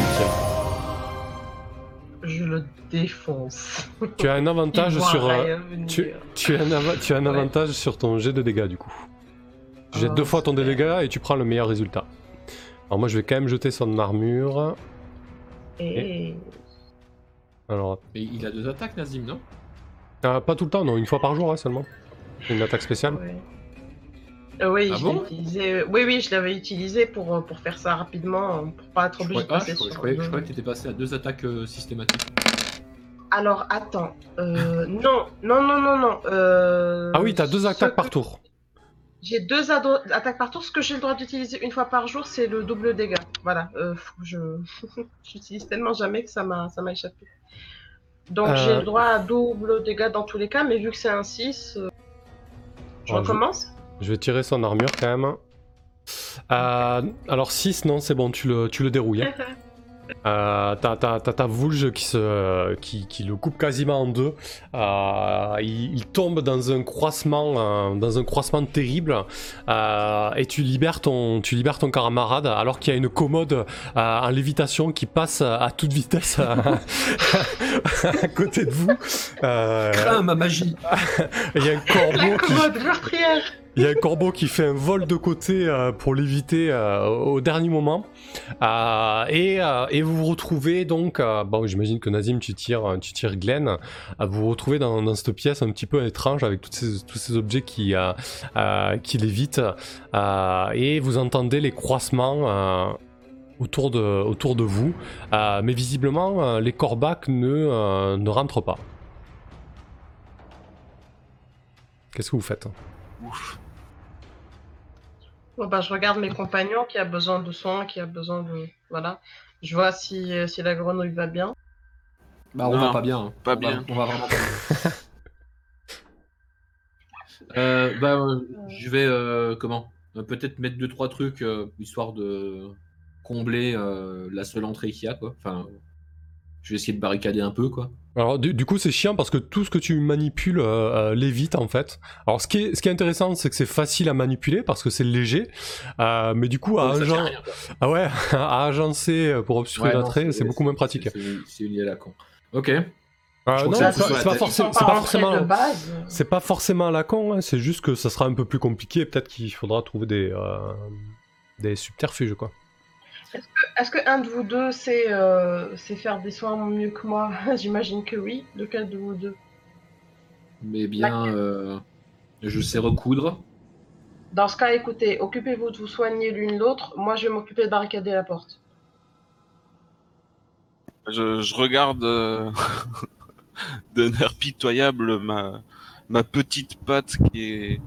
Je le défonce. Tu as un avantage sur, euh, tu, tu as un, ava- tu as un Ouais. avantage sur ton jet de dégâts du coup. Tu jettes Oh, deux fois ton super. dégâts et tu prends le meilleur résultat. Alors moi je vais quand même jeter son armure. Et... Alors, Et il a deux attaques, Nazim, non? Euh, pas tout le temps, non, une fois par jour hein, seulement. Une attaque spéciale. Ouais. Euh, oui, Ah je bon? l'ai utilisé. Oui, oui, je l'avais utilisé pour, euh, pour faire ça rapidement, euh, pour pas être je obligé de ah, je passer croyais- je sur croyais- le- je croyais que t'étais passé à deux attaques euh, systématiques. Alors, attends. Euh, non, non, non, non, non. euh, Ah oui, t'as deux attaques que- par tour. J'ai deux ado- attaques par tour. Ce que j'ai le droit d'utiliser une fois par jour, c'est le double dégât. Voilà. Euh, faut que je j'utilise tellement jamais que ça m'a ça m'a échappé. Donc Euh, j'ai le droit à double dégât dans tous les cas, mais vu que c'est un 6, euh, je Oh, je- recommence. Je vais tirer son armure quand même. Euh, alors 6, non, c'est bon, tu le, tu le dérouilles. hein. Euh, t'as, t'as- t'as ta Vulge qui, se, qui, qui le coupe quasiment en deux. Euh, il, il tombe dans un croissement, euh, dans un croissement terrible. Euh, et tu libères ton, tu libères ton camarade alors qu'il y a une commode euh, en lévitation qui passe à toute vitesse à, à côté de vous. Euh, Crains ma magie. il y a un corbeau qui, Commode meurtrière il y a un corbeau qui fait un vol de côté euh, pour l'éviter euh, au dernier moment. Euh, et, vous vous retrouvez donc, bon j'imagine que Nazim tu tires, tu tires Glenn, vous vous retrouvez dans, cette pièce un petit peu étrange avec tous ces objets qui, l'évitent. Et vous entendez les croissements autour, de, vous. Mais visiblement les corbacs ne, ne rentrent pas. Qu'est-ce que vous faites? Ouf. Bon, bah, je regarde mes compagnons qui a besoin de soins, qui a besoin de. Voilà. Je vois si, euh, si la grenouille va bien. Bah, on Non, va pas bien. hein. pas On va- bien. on va vraiment pas bien. Euh, bah, euh, je vais euh, comment? Peut-être mettre deux trois trucs euh, histoire de combler euh, la seule entrée qu'il y a quoi. Enfin, je vais essayer de barricader un peu quoi. Alors du, du coup c'est chiant parce que tout ce que tu manipules euh, euh, l'évite en fait. Alors ce qui est, ce qui est intéressant c'est que c'est facile à manipuler parce que c'est léger, Euh, mais du coup à, agen- rien, ah ouais, à agencer pour obstruer Ouais, l'entrée c'est beaucoup moins pratique. C'est idée à la con. Ok. Euh, non, c'est pas, forcément, c'est pas pas rentrés de forcément, base. c'est pas forcément à la con, hein, c'est juste que ça sera un peu plus compliqué. Peut-être qu'il faudra trouver des euh, des subterfuges quoi. Est-ce que un de vous deux sait, euh, sait faire des soins mieux que moi J'imagine que oui. Lequel de vous deux Mais bien, euh, je sais recoudre. Dans ce cas, écoutez, occupez-vous de vous soigner l'une l'autre. Moi, je vais m'occuper de barricader la porte. Je, je regarde euh, d'un air pitoyable ma, ma petite patte qui est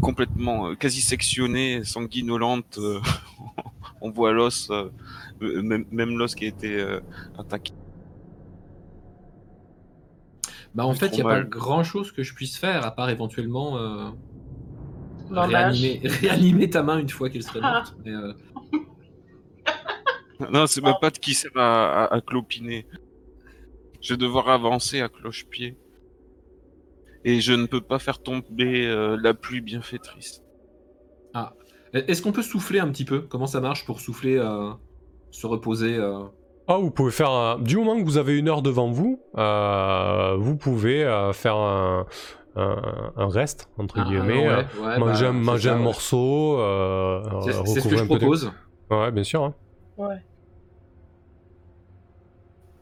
complètement euh, quasi sectionnée, sanguinolente. euh, on voit l'os, euh, même, même l'os qui a été euh, attaqué. Bah en fait, il n'y a pas grand chose que je puisse faire à part éventuellement euh, réanimer, réanimer ta main une fois qu'elle serait morte. Mais, euh, Non, c'est ma patte qui sert à, à, à clopiner. Je vais devoir avancer à cloche-pied. Et je ne peux pas faire tomber euh, la pluie bienfaitrice. Est-ce qu'on peut souffler un petit peu? Comment ça marche pour souffler, euh, se reposer euh? Ah, vous pouvez faire un... Du moment que vous avez une heure devant vous, euh, vous pouvez euh, faire un, un, un reste, entre Ah, guillemets. ouais, ouais, manger bah, un, c'est manger ça, un ouais. morceau, euh, C'est ce que je peu de- propose. Ouais, bien sûr. hein. Ouais.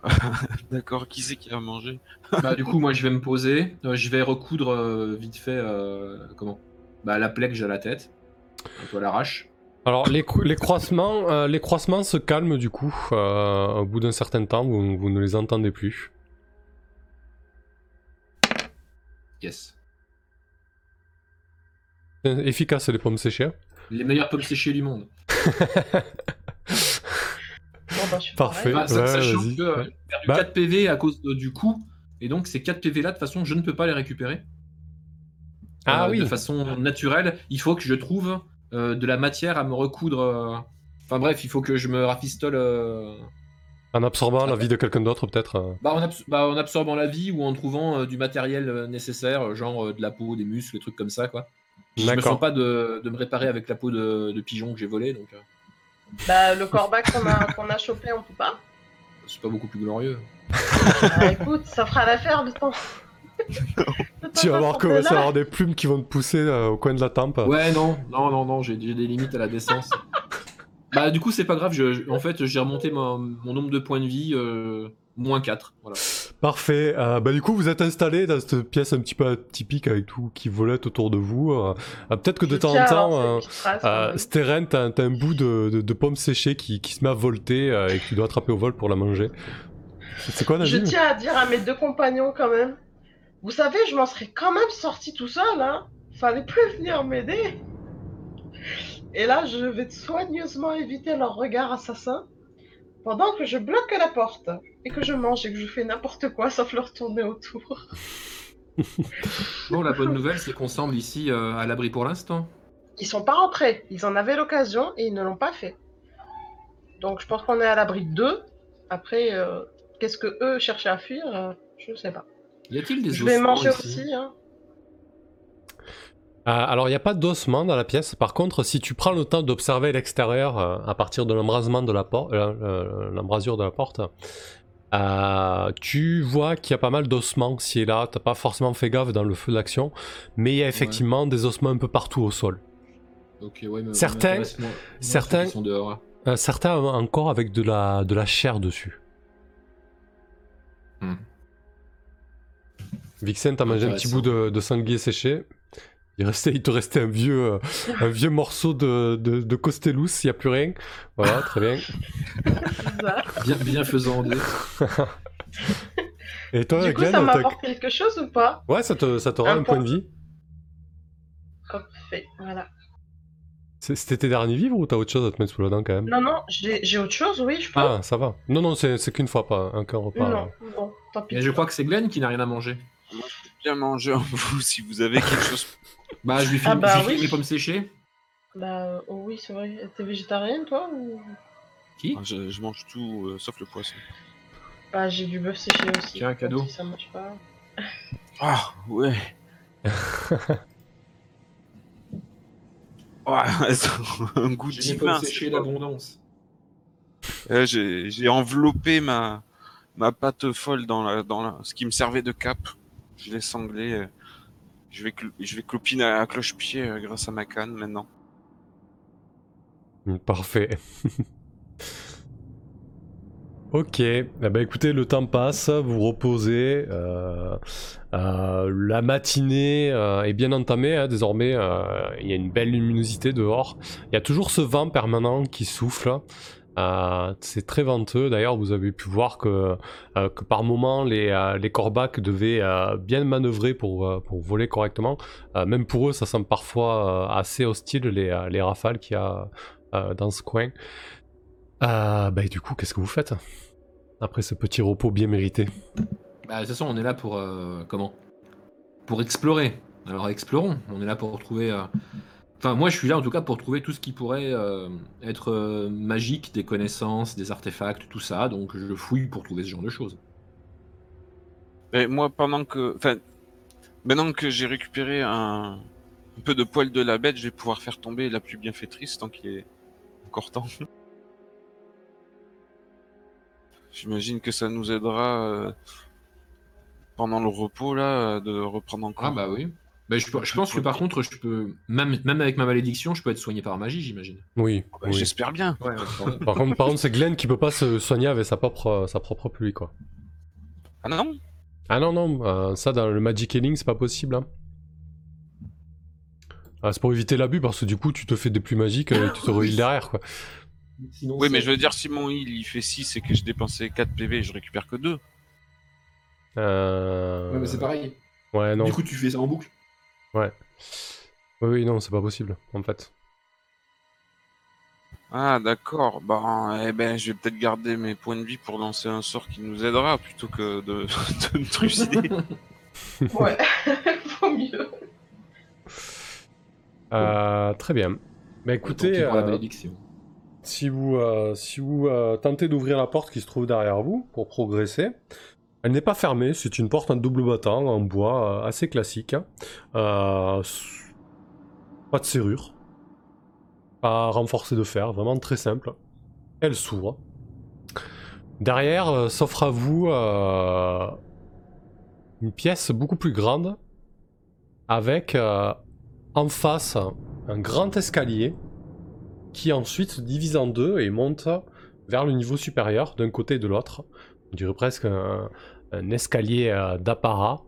D'accord, qui c'est qui a mangé bah, du coup, moi, je vais me poser. je vais recoudre euh, vite fait euh, comment? Bah, la plaie que j'ai à la tête. Un peu à l'arrache. Alors, les, cro- les, croisements, euh, les croisements se calment du coup. euh, au bout d'un certain temps, vous, vous ne les entendez plus. Yes. Euh, Efficace les pommes séchées. Les meilleures pommes séchées du monde. Bah, Parfait. Bah, ouais, sachant que euh, j'ai perdu Bah- 4 PV à cause euh, du coup. Et donc, ces 4 PV là, de toute façon, je ne peux pas les récupérer. Ah Euh, oui. De façon naturelle, il faut que je trouve euh, de la matière à me recoudre. euh, Enfin bref, il faut que je me rafistole euh, En absorbant la vie de quelqu'un d'autre, peut-être. euh. bah, en, abs- bah, en absorbant la vie ou en trouvant euh, du matériel euh, nécessaire, euh, genre euh, de la peau, des muscles, des trucs comme ça, quoi. Je me sens pas de, de me réparer avec la peau de, de pigeon que j'ai volé, donc euh, Bah, le corbac qu'on a, qu'on a chopé, on peut pas. c'est pas beaucoup plus glorieux. Bah, écoute, ça fera l'affaire de ton. Tu vas voir comment ça va avoir des plumes qui vont te pousser euh, au coin de la tempe. Ouais, non, non, non, non, j'ai des limites à la décence. bah, du coup, c'est pas grave, je, je- en fait, j'ai remonté mon, mon nombre de points de vie, euh, moins 4. Voilà. Parfait. Euh, bah, du coup, vous êtes installé dans cette pièce un petit peu atypique avec tout qui volette autour de vous. Euh, peut-être que de Je temps en temps, euh, euh, même. Steren, t'as t'as un bout de, de, de pomme séchée qui, qui se met à volter euh, et que tu dois attraper au vol pour la manger. C'est quoi, Je Nazim tiens à dire à mes deux compagnons quand même. Vous savez, je m'en serais quand même sorti tout seul, hein. Fallait plus venir m'aider. Et là, je vais soigneusement éviter leur regard assassin pendant que je bloque la porte et que je mange et que je fais n'importe quoi sauf leur tourner autour. Bon, la bonne nouvelle, c'est qu'on semble ici euh, à l'abri pour l'instant. Ils sont pas rentrés. Ils en avaient l'occasion et ils ne l'ont pas fait. Donc je pense qu'on est à l'abri d'eux, Après, euh, qu'est-ce que eux cherchaient à fuir euh, Je sais pas. Y a-t-il des Je vais ossements manger aussi. Hein. Euh, alors, il n'y a pas d'ossement dans la pièce. Par contre, si tu prends le temps d'observer l'extérieur euh, à partir de l'embrasement de la porte, euh, euh, l'embrasure de la porte, euh, tu vois qu'il y a pas mal d'ossements ci et là. T'as pas forcément fait gaffe dans le feu d'action, mais il y a effectivement des ossements un peu partout au sol. Ok, ouais, mais Certains- certains- sont dehors. Euh, certains encore avec de la, de la chair dessus. Hmm. Vixen, t'as mangé un petit bout de, de sanglier séché. Il, restait, il te restait un vieux, euh, un vieux morceau de, de, de Costellus, il n'y a plus rien. Voilà, très bien. Bien, bien faisant deux. Et toi, du coup, Glenn, ça m'apporte quelque chose ou pas? Ouais, ça te, ça t'aura Un un point point. de vie. Parfait, voilà. C'était tes derniers vivres ou t'as autre chose à te mettre sous la dent quand même? Non, non, j'ai autre chose, oui, je peux. Ah, ça va. Non, non, c'est c'est qu'une fois, pas un repas. non, bon, tant pis. Et je crois que c'est Glenn qui n'a rien à manger. Moi, je peux bien manger en vous si vous avez quelque chose. Bah, je lui file, Ah bah je lui file oui. les pommes séchées. Bah, oh oui, c'est vrai. T'es végétarienne, toi ou... Qui? Je, je mange tout euh, sauf le poisson. Bah, j'ai du bœuf séché aussi. Tiens, un cadeau. Si ça marche pas. Ah, ouais. Ouais, un goût J'ai des divin. pommes c'est séchées pas- d'abondance. Euh, J'ai j'ai enveloppé ma, ma pâte folle dans, la, dans la, ce qui me servait de cap. Je l'ai sanglé. euh, Je vais, je clopiner à cloche-pied euh, grâce à ma canne maintenant. Mm, Parfait. ok, eh ben, écoutez, le temps passe, vous reposez. euh, la matinée est bien entamée, hein, désormais il y a une belle luminosité dehors. Il y a toujours ce vent permanent qui souffle. Euh, c'est très venteux, d'ailleurs vous avez pu voir que, euh, que par moment les, euh, les corbacs devaient euh, bien manœuvrer pour, pour voler correctement. Même pour eux ça semble parfois assez hostile les, les rafales qu'il y a dans ce coin. Bah, et du coup, qu'est-ce que vous faites après ce petit repos bien mérité? Bah, de toute façon, on est là pour. comment? Pour explorer. Alors, explorons. On est là pour trouver. Enfin, moi, je suis là en tout cas pour trouver tout ce qui pourrait euh, être euh, magique, des connaissances, des artefacts, tout ça. Donc, je fouille pour trouver ce genre de choses. Et moi, pendant que, enfin, maintenant que j'ai récupéré un, un peu de poil de la bête, je vais pouvoir faire tomber la plus bienfaitrice tant qu'il est encore temps. J'imagine que ça nous aidera euh, pendant le repos là de reprendre encore. Ah, bah oui. Bah, je, je pense que par contre, je peux. Même, même avec ma malédiction, je peux être soigné par magie, j'imagine. Oui. Bah, oui. J'espère bien. Ouais, Par contre, par contre c'est Glenn qui peut pas se soigner avec sa propre, sa propre pluie, quoi. Ah non? Ah non, non, euh, ça dans le Magic Healing, c'est pas possible. Hein. Ah, c'est pour éviter l'abus, parce que du coup, tu te fais des pluies magiques et tu te reheal derrière, quoi. Sinon, Oui, mais je veux dire, si mon heal il fait 6 et que je dépensais 4 PV et je récupère que 2. Euh... Ouais, mais c'est pareil. Ouais, non. Du coup, tu fais ça en boucle. Oui, oui, non, c'est pas possible, en fait. Ah d'accord, bon, eh ben je vais peut-être garder mes points de vie pour lancer un sort qui nous aidera plutôt que de, de me trucider. Ouais, vaut mieux. Euh, très bien. Bah écoutez, pour la euh, si vous, euh, si vous euh, tentez d'ouvrir la porte qui se trouve derrière vous pour progresser, elle n'est pas fermée, c'est une porte en double battant, en bois, euh, assez classique. Euh, pas de serrure, pas renforcée de fer, vraiment très simple. Elle s'ouvre. Derrière euh, s'offre à vous une pièce beaucoup plus grande, avec en face un grand escalier qui ensuite se divise en deux et monte vers le niveau supérieur d'un côté et de l'autre. On dirait presque un, un escalier euh, d'apparat.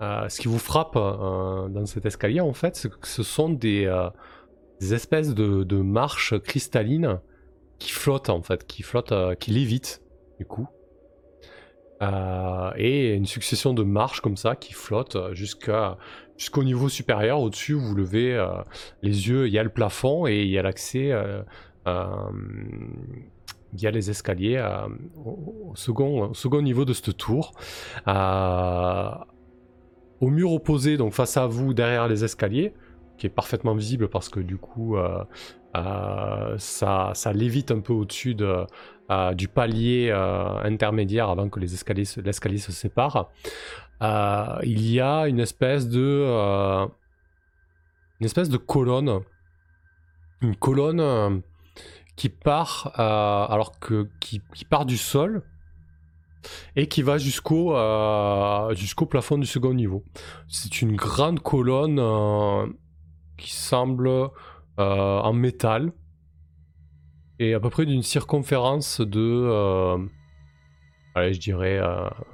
Euh, ce qui vous frappe euh, dans cet escalier, en fait, c'est que ce sont des, espèces de, marches cristallines qui flottent, en fait, qui flottent, qui lévitent, du coup. Et une succession de marches comme ça qui flottent jusqu'à jusqu'au niveau supérieur. Au-dessus, vous levez les yeux, il y a le plafond et il y a l'accès euh, via les escaliers euh, au, second, au second niveau de cette tour. Euh, au mur opposé, donc face à vous, derrière les escaliers, qui est parfaitement visible parce que du coup, ça, ça lévite un peu au-dessus de, du palier intermédiaire avant que les escaliers, l'escalier se sépare. il y a une espèce de colonne, une colonne qui part alors que qui, part du sol et qui va jusqu'au jusqu'au plafond du second niveau. C'est une grande colonne qui semble en métal et à peu près d'une circonférence de, euh, allez, je dirais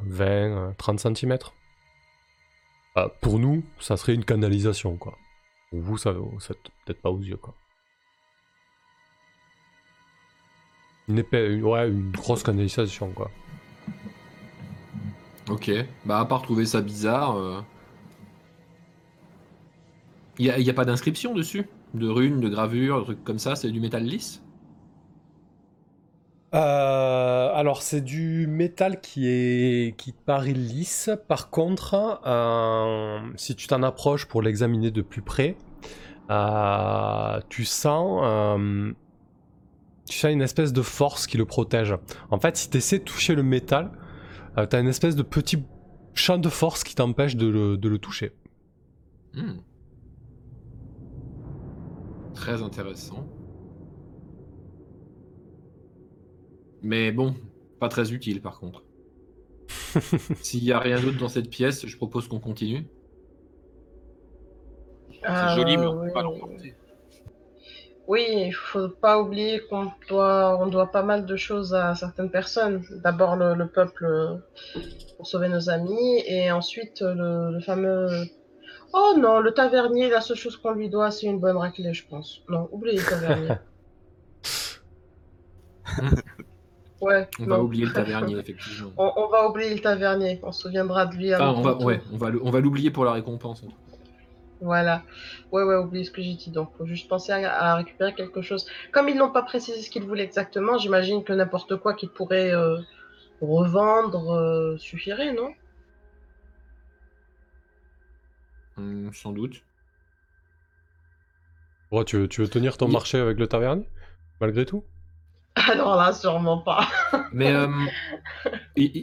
20, 30 cm. pour nous, ça serait une canalisation, quoi. Pour vous, ça, ça peut-être pas aux yeux, quoi. Une épée, ouais, une grosse canalisation, quoi. Ok, bah à part trouver ça bizarre, il euh, n'y a, a, pas d'inscription dessus? De runes, de gravures, de trucs comme ça, c'est du métal lisse? Euh, alors c'est du métal qui est qui paraît lisse. Par contre, euh, si tu t'en approches pour l'examiner de plus près, euh, tu sens tu sens une espèce de force qui le protège. En fait, si tu essaies de toucher le métal, tu as une espèce de petit champ de force qui t'empêche de le, toucher. Hmm. Très intéressant. Mais bon, pas très utile par contre. S'il n'y a rien d'autre dans cette pièce, je propose qu'on continue. C'est joli, mais on peut pas Oui, il faut pas oublier qu'on doit, on doit pas mal de choses à certaines personnes. D'abord le, peuple pour sauver nos amis, et ensuite le, fameux. Oh non, le tavernier, la seule chose qu'on lui doit, c'est une bonne raclée, je pense. Non, oubliez le tavernier. Ouais, on va oublier le tavernier, effectivement. On, va oublier le tavernier, on se souviendra de lui. on va, ouais, on va, on va l'oublier pour la récompense. Voilà. Ouais, ouais, oubliez ce que j'ai dit. Donc, faut juste penser à, récupérer quelque chose. Comme ils n'ont pas précisé ce qu'ils voulaient exactement, j'imagine que n'importe quoi qu'ils pourraient euh, revendre euh, suffirait, non? Hum, Sans doute. tu, veux, tu veux tenir ton marché avec le tavernier? Malgré tout? Alors là, sûrement pas. Mais euh,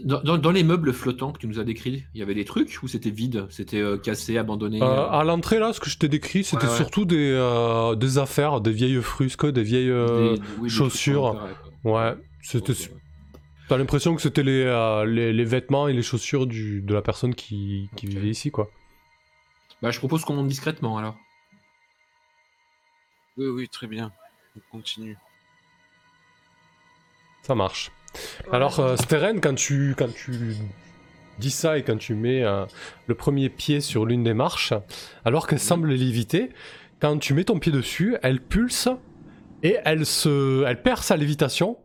dans, les meubles flottants que tu nous as décrits, il y avait des trucs ou c'était vide? C'était euh, cassé, abandonné? Euh, À l'entrée, là, ce que je t'ai décrit, c'était surtout des, des affaires, des vieilles frusques, des vieilles chaussures. ouais, c'était. T'as l'impression que c'était les, les, vêtements et les chaussures du, de la personne qui, qui vivait ici, quoi. Bah, je propose qu'on monte discrètement alors. Oui, oui, très bien. On continue. Ça marche. Alors, euh, Steren, quand tu, quand tu dis ça et quand tu mets euh, le premier pied sur l'une des marches, alors qu'elle semble léviter, quand tu mets ton pied dessus, elle pulse et elle, se, elle perd sa lévitation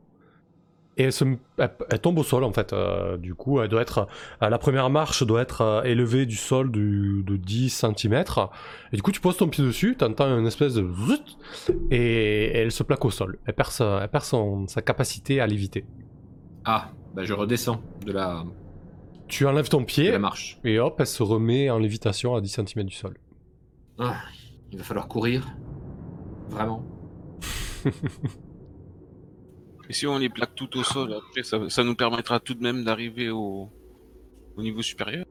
et elle, se, elle, tombe au sol en fait. Euh, du coup, elle doit être, euh, la première marche doit être euh, élevée du sol de 10 cm. Et du coup, tu poses ton pied dessus, tu entends une espèce de et, elle se plaque au sol. Elle perd, sa, elle perd sa capacité à léviter. Ah, bah je redescends de la. Tu enlèves ton pied. la marche. Et hop, elle se remet en lévitation à 10 cm du sol. Ah, il va falloir courir. Vraiment. Et si on les plaque tout au sol, après, ça, nous permettra tout de même d'arriver au... niveau supérieur.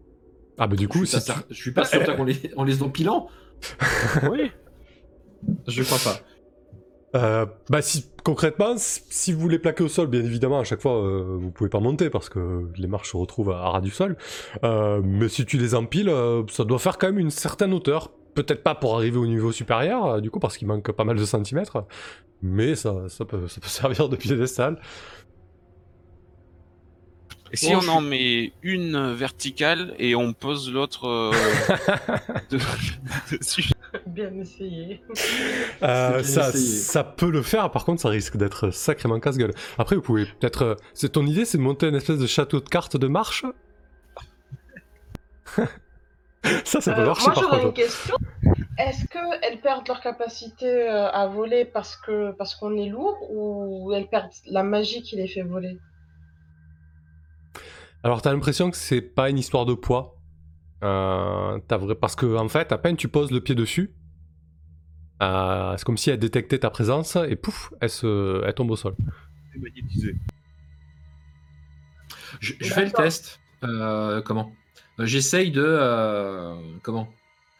Ah bah du coup, je suis, je suis pas certain qu'on les, on les empilant. oui. Je crois pas. Euh, bah si concrètement, si vous les plaquez au sol, bien évidemment, à chaque fois, euh, vous pouvez pas monter parce que les marches se retrouvent à, ras du sol. Euh, mais si tu les empiles, ça doit faire quand même une certaine hauteur. Peut-être pas pour arriver au niveau supérieur, du coup, parce qu'il manque pas mal de centimètres mais ça, ça, peut, ça peut servir de piédestal. Et si on en met une verticale et on pose l'autre euh, dessus? Bien essayé. Euh, ça, ça peut le faire, par contre ça risque d'être sacrément casse-gueule. Après vous pouvez peut-être... Euh, c'est ton idée c'est de monter une espèce de château de cartes de marche? Ça, ça peut marcher moi, contre. une question. Est-ce qu'elles perdent leur capacité euh, à voler parce que parce qu'on est lourd ou elles perdent la magie qui les fait voler? Alors, t'as l'impression que c'est pas une histoire de poids. Euh, vrai... Parce que, en fait, à peine tu poses le pied dessus, Euh, c'est comme si elle détectait ta présence et pouf, elle, se, elle tombe au sol. C'est magnétisé. Je, je fais le test. Euh, comment? Euh, J'essaye de, euh, comment?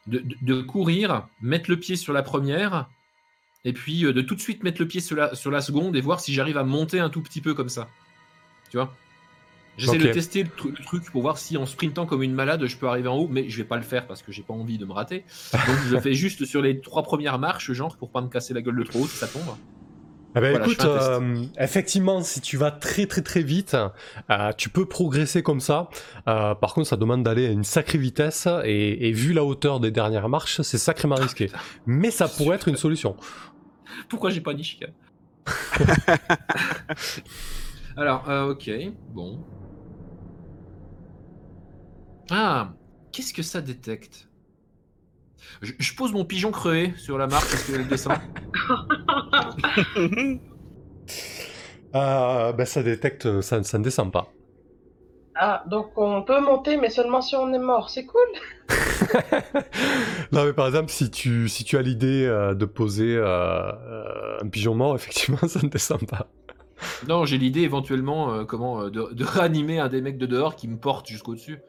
De, de- de courir, mettre le pied sur la première, et puis euh, de tout de suite mettre le pied sur la, sur la seconde et voir si j'arrive à monter un tout petit peu comme ça. Tu vois? J'essaie de tester le, tru- le truc pour voir si en sprintant comme une malade, je peux arriver en haut, mais je vais pas le faire parce que j'ai pas envie de me rater. Donc je le fais juste sur les trois premières marches, genre pour pas me casser la gueule de trop haut si ça tombe. Eh ben, Voilà, écoute, euh, effectivement, si tu vas très très très vite, euh, tu peux progresser comme ça. Euh, par contre, ça demande d'aller à une sacrée vitesse et, et vu la hauteur des dernières marches, c'est sacrément risqué. Mais ça pourrait être une solution. Pourquoi j'ai pas Nishika Alors, euh, ok, bon. Ah, qu'est-ce que ça détecte? Je, je pose mon pigeon crevé sur la marque parce qu'elle descend. Euh, ben, ça détecte, ça, ça ne descend pas. Ah, donc on peut monter, mais seulement si on est mort. C'est cool. non, mais par exemple, si tu, si tu as l'idée euh, de poser euh, euh, un pigeon mort, effectivement, ça ne descend pas. Non, j'ai l'idée éventuellement euh, comment de, de réanimer un des mecs de dehors qui me porte jusqu'au dessus.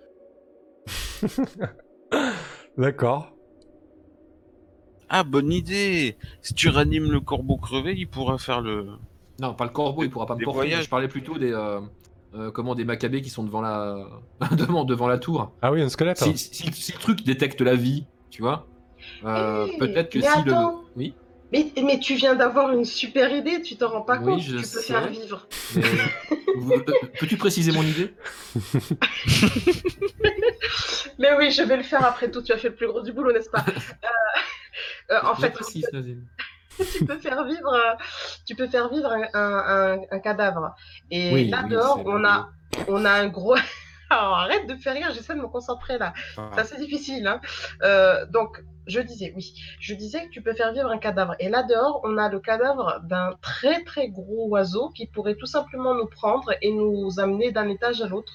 D'accord. Ah, bonne idée Si tu ranimes le corbeau crevé, il pourra faire le... Non, pas le corbeau, il pourra pas me porter. voyages. Je parlais plutôt des euh, euh, comment des macabées qui sont devant la devant, devant la tour. Ah oui, un squelette. hein. Si, si- si le truc détecte la vie, tu vois, euh, peut-être que si le. attends. Oui, Mais, mais tu viens d'avoir une super idée, tu t'en rends pas Oui, compte. je Tu peux sais. faire vivre. mais. euh, Peux-tu préciser mon idée? Mais oui, je vais le faire après tout. Tu as fait le plus gros du boulot, n'est-ce pas? Euh, euh, En fait, précise, tu peux faire vivre, tu peux faire vivre un, un- un- un cadavre. Et Oui, là oui, dehors, on a, on a un gros. Alors, arrête de faire rire, j'essaie de me concentrer là. Ah. C'est assez difficile. Hein. Euh, donc, je disais, oui, je disais que tu peux faire vivre un cadavre. Et là dehors, on a le cadavre d'un très très gros oiseau qui pourrait tout simplement nous prendre et nous amener d'un étage à l'autre,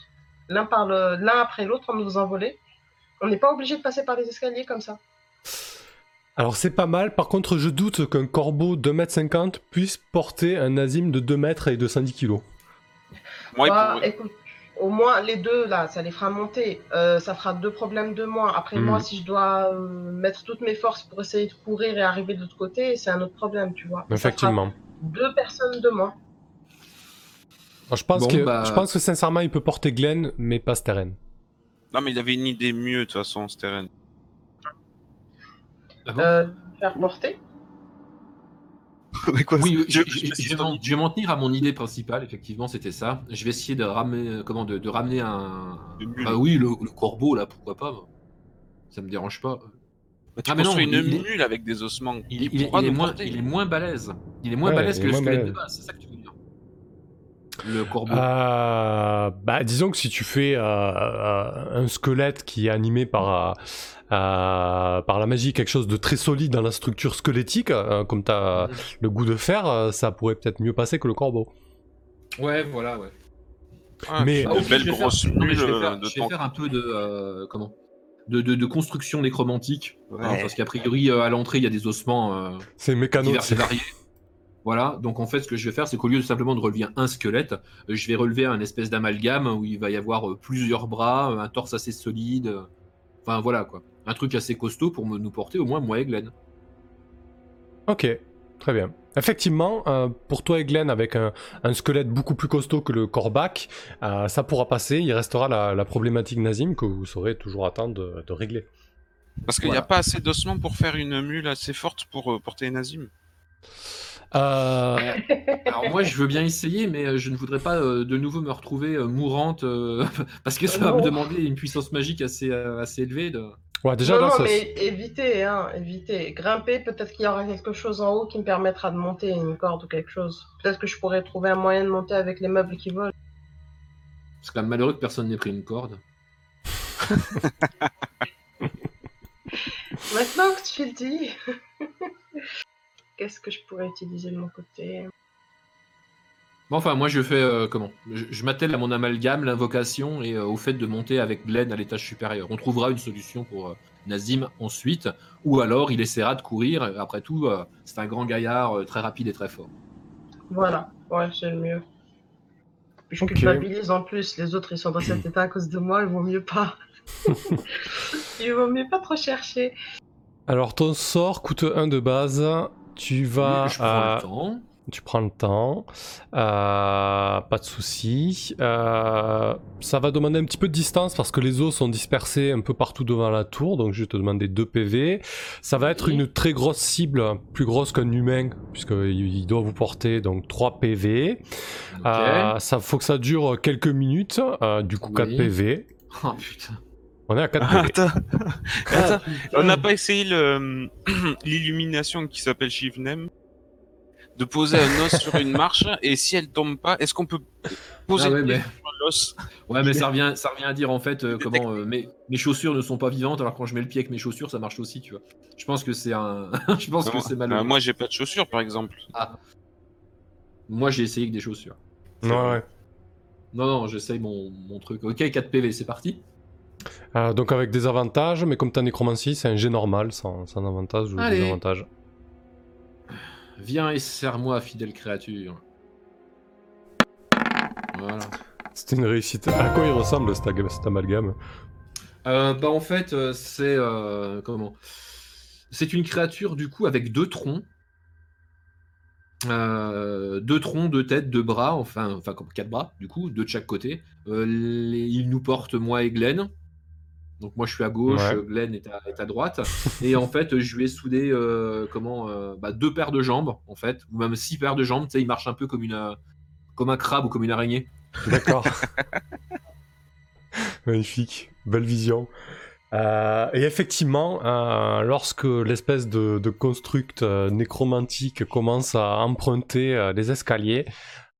l'un par le, l'un après l'autre, en nous envoler. On n'est pas obligé de passer par les escaliers comme ça. Alors c'est pas mal, par contre je doute qu'un corbeau de 2m50 puisse porter un Nazim de 2 mètres et 210 kg. Moi, il Bah, pourrait- écoute, au moins les deux là, ça les fera monter. Euh, ça fera deux problèmes de moins. Après Mhm. moi, si je dois euh, mettre toutes mes forces pour essayer de courir et arriver de l'autre côté, c'est un autre problème, tu vois. Ça fera Effectivement. Deux personnes de moins. Alors, je, pense Bon, que, bah- je pense que sincèrement il peut porter Glenn, mais pas Steren. Non, mais il avait une idée mieux, de toute façon, Steren. Ah bon Euh, faire porter. Mais quoi, Oui, je- je, je- je- je vais m'en- je vais m'en tenir à mon idée principale, effectivement, c'était ça. Je vais essayer de ramener, euh, comment, de, de ramener un. Une mule. Ah oui, le, le corbeau, là, pourquoi pas moi. Ça me dérange pas. Bah, tu Ah, mais non, une il est- mule avec des ossements. Il, il est, il moins, il est moins balèze. Il est moins Ouais, balèze que le squelette balèze. de base, c'est ça que tu veux dire. Le corbeau. Euh, bah, disons que si tu fais euh, euh, un squelette qui est animé par, euh, par la magie, quelque chose de très solide dans la structure squelettique, euh, comme tu as le goût de fer, euh, ça pourrait peut-être mieux passer que le corbeau. Ouais, voilà, ouais. Ah, mais- Ah, belles je vais faire- grosses non, mais mules je vais euh, faire, de je vais temps. faire un peu de euh, comment? De, de, de construction nécromantique hein, parce qu'a priori euh, à l'entrée il y a des ossements euh, C'est mécano. divers et variés. Voilà, donc en fait ce que je vais faire c'est qu'au lieu de simplement de relever un squelette, euh, je vais relever un espèce d'amalgame où il va y avoir euh, plusieurs bras, euh, un torse assez solide, euh, enfin voilà quoi, un truc assez costaud pour me, nous porter au moins moi et Glenn. Ok, très bien. Effectivement, euh, pour toi et Glenn, avec un, un squelette beaucoup plus costaud que le corbac, euh, ça pourra passer. Il restera la, la problématique Nazim que vous saurez toujours attendre de, de régler. Parce qu'il n'y Voilà. a pas assez d'ossements pour faire une mule assez forte pour euh, porter une azim. Euh, Alors moi je veux bien essayer mais je ne voudrais pas euh, de nouveau me retrouver euh, mourante euh, parce que ça va me demander une puissance magique assez, euh, assez élevée. De... ouais, déjà, non, là, non, ça- mais évitez, hein, évitez. Grimper, peut-être qu'il y aura quelque chose en haut qui me permettra de monter une corde ou quelque chose. Peut-être que je pourrais trouver un moyen de monter avec les meubles qui volent. C'est quand même malheureux que personne n'ait pris une corde. Maintenant que tu le dis, qu'est-ce que je pourrais utiliser de mon côté? Bon, enfin, moi je fais euh, comment? Je, je m'attelle à mon amalgame, l'invocation et euh, au fait de monter avec Glenn à l'étage supérieur. On trouvera une solution pour euh, Nazim ensuite, ou alors il essaiera de courir. Après tout, euh, c'est un grand gaillard euh, très rapide et très fort. Voilà, ouais, c'est le mieux. Je Ok. culpabilise en plus, les autres ils sont dans cet état à cause de moi, il vaut mieux pas. il vaut mieux pas trop chercher. Alors ton sort coûte 1 de base. Tu vas. je prends à- le temps. Tu prends le temps, euh, pas de souci. Euh, ça va demander un petit peu de distance parce que les os sont dispersés un peu partout devant la tour, donc je vais te demander 2 PV. Ça va être Oui. une très grosse cible, plus grosse qu'un humain, puisqu'il il doit vous porter donc 3 PV. Euh, ça faut que ça dure quelques minutes, euh, du coup 4 Oui. PV. Oh putain. On est à 4 Ah, PV. Attends, Attends, on n'a pas essayé l'illumination qui s'appelle Shivnem de poser un os sur une marche et si elle tombe pas, est-ce qu'on peut poser Ah ouais, le mais- pied sur l'os Ouais, mais ça revient, ça revient à dire en fait euh, comment euh, mes, mes chaussures ne sont pas vivantes, alors quand je mets le pied avec mes chaussures, ça marche aussi, tu vois. Je pense que c'est un. je pense que Non, c'est euh, malheureux. Moi, j'ai pas de chaussures, par exemple. Moi, j'ai essayé avec des chaussures. Ouais, ouais. Non, non, j'essaye mon, mon truc. Ok, 4 PV, c'est parti. Euh, donc avec des avantages, mais comme t'as nécromancie, c'est un jet normal, sans, sans avantage ou Allez. des avantages. Viens et serre-moi, fidèle créature. Voilà. C'était une réussite. À quoi il ressemble cet, cet amalgame? Euh, bah en fait, euh, c'est euh, comment? C'est une créature du coup avec deux troncs, Euh, deux troncs, deux têtes, deux bras, enfin, enfin comme quatre bras du coup, deux de chaque côté. Les- il nous porte moi et Glenn. Donc moi je suis à gauche, Ouais. Glenn est à, est à droite. et en fait, je lui ai soudé euh, comment euh, bah, deux paires de jambes en fait, ou même six paires de jambes. Tu sais, il marche un peu comme une euh, comme un crabe ou comme une araignée. D'accord. Magnifique, belle vision. Euh, et effectivement, euh, lorsque l'espèce de, de construct euh, nécromantique commence à emprunter euh, les escaliers,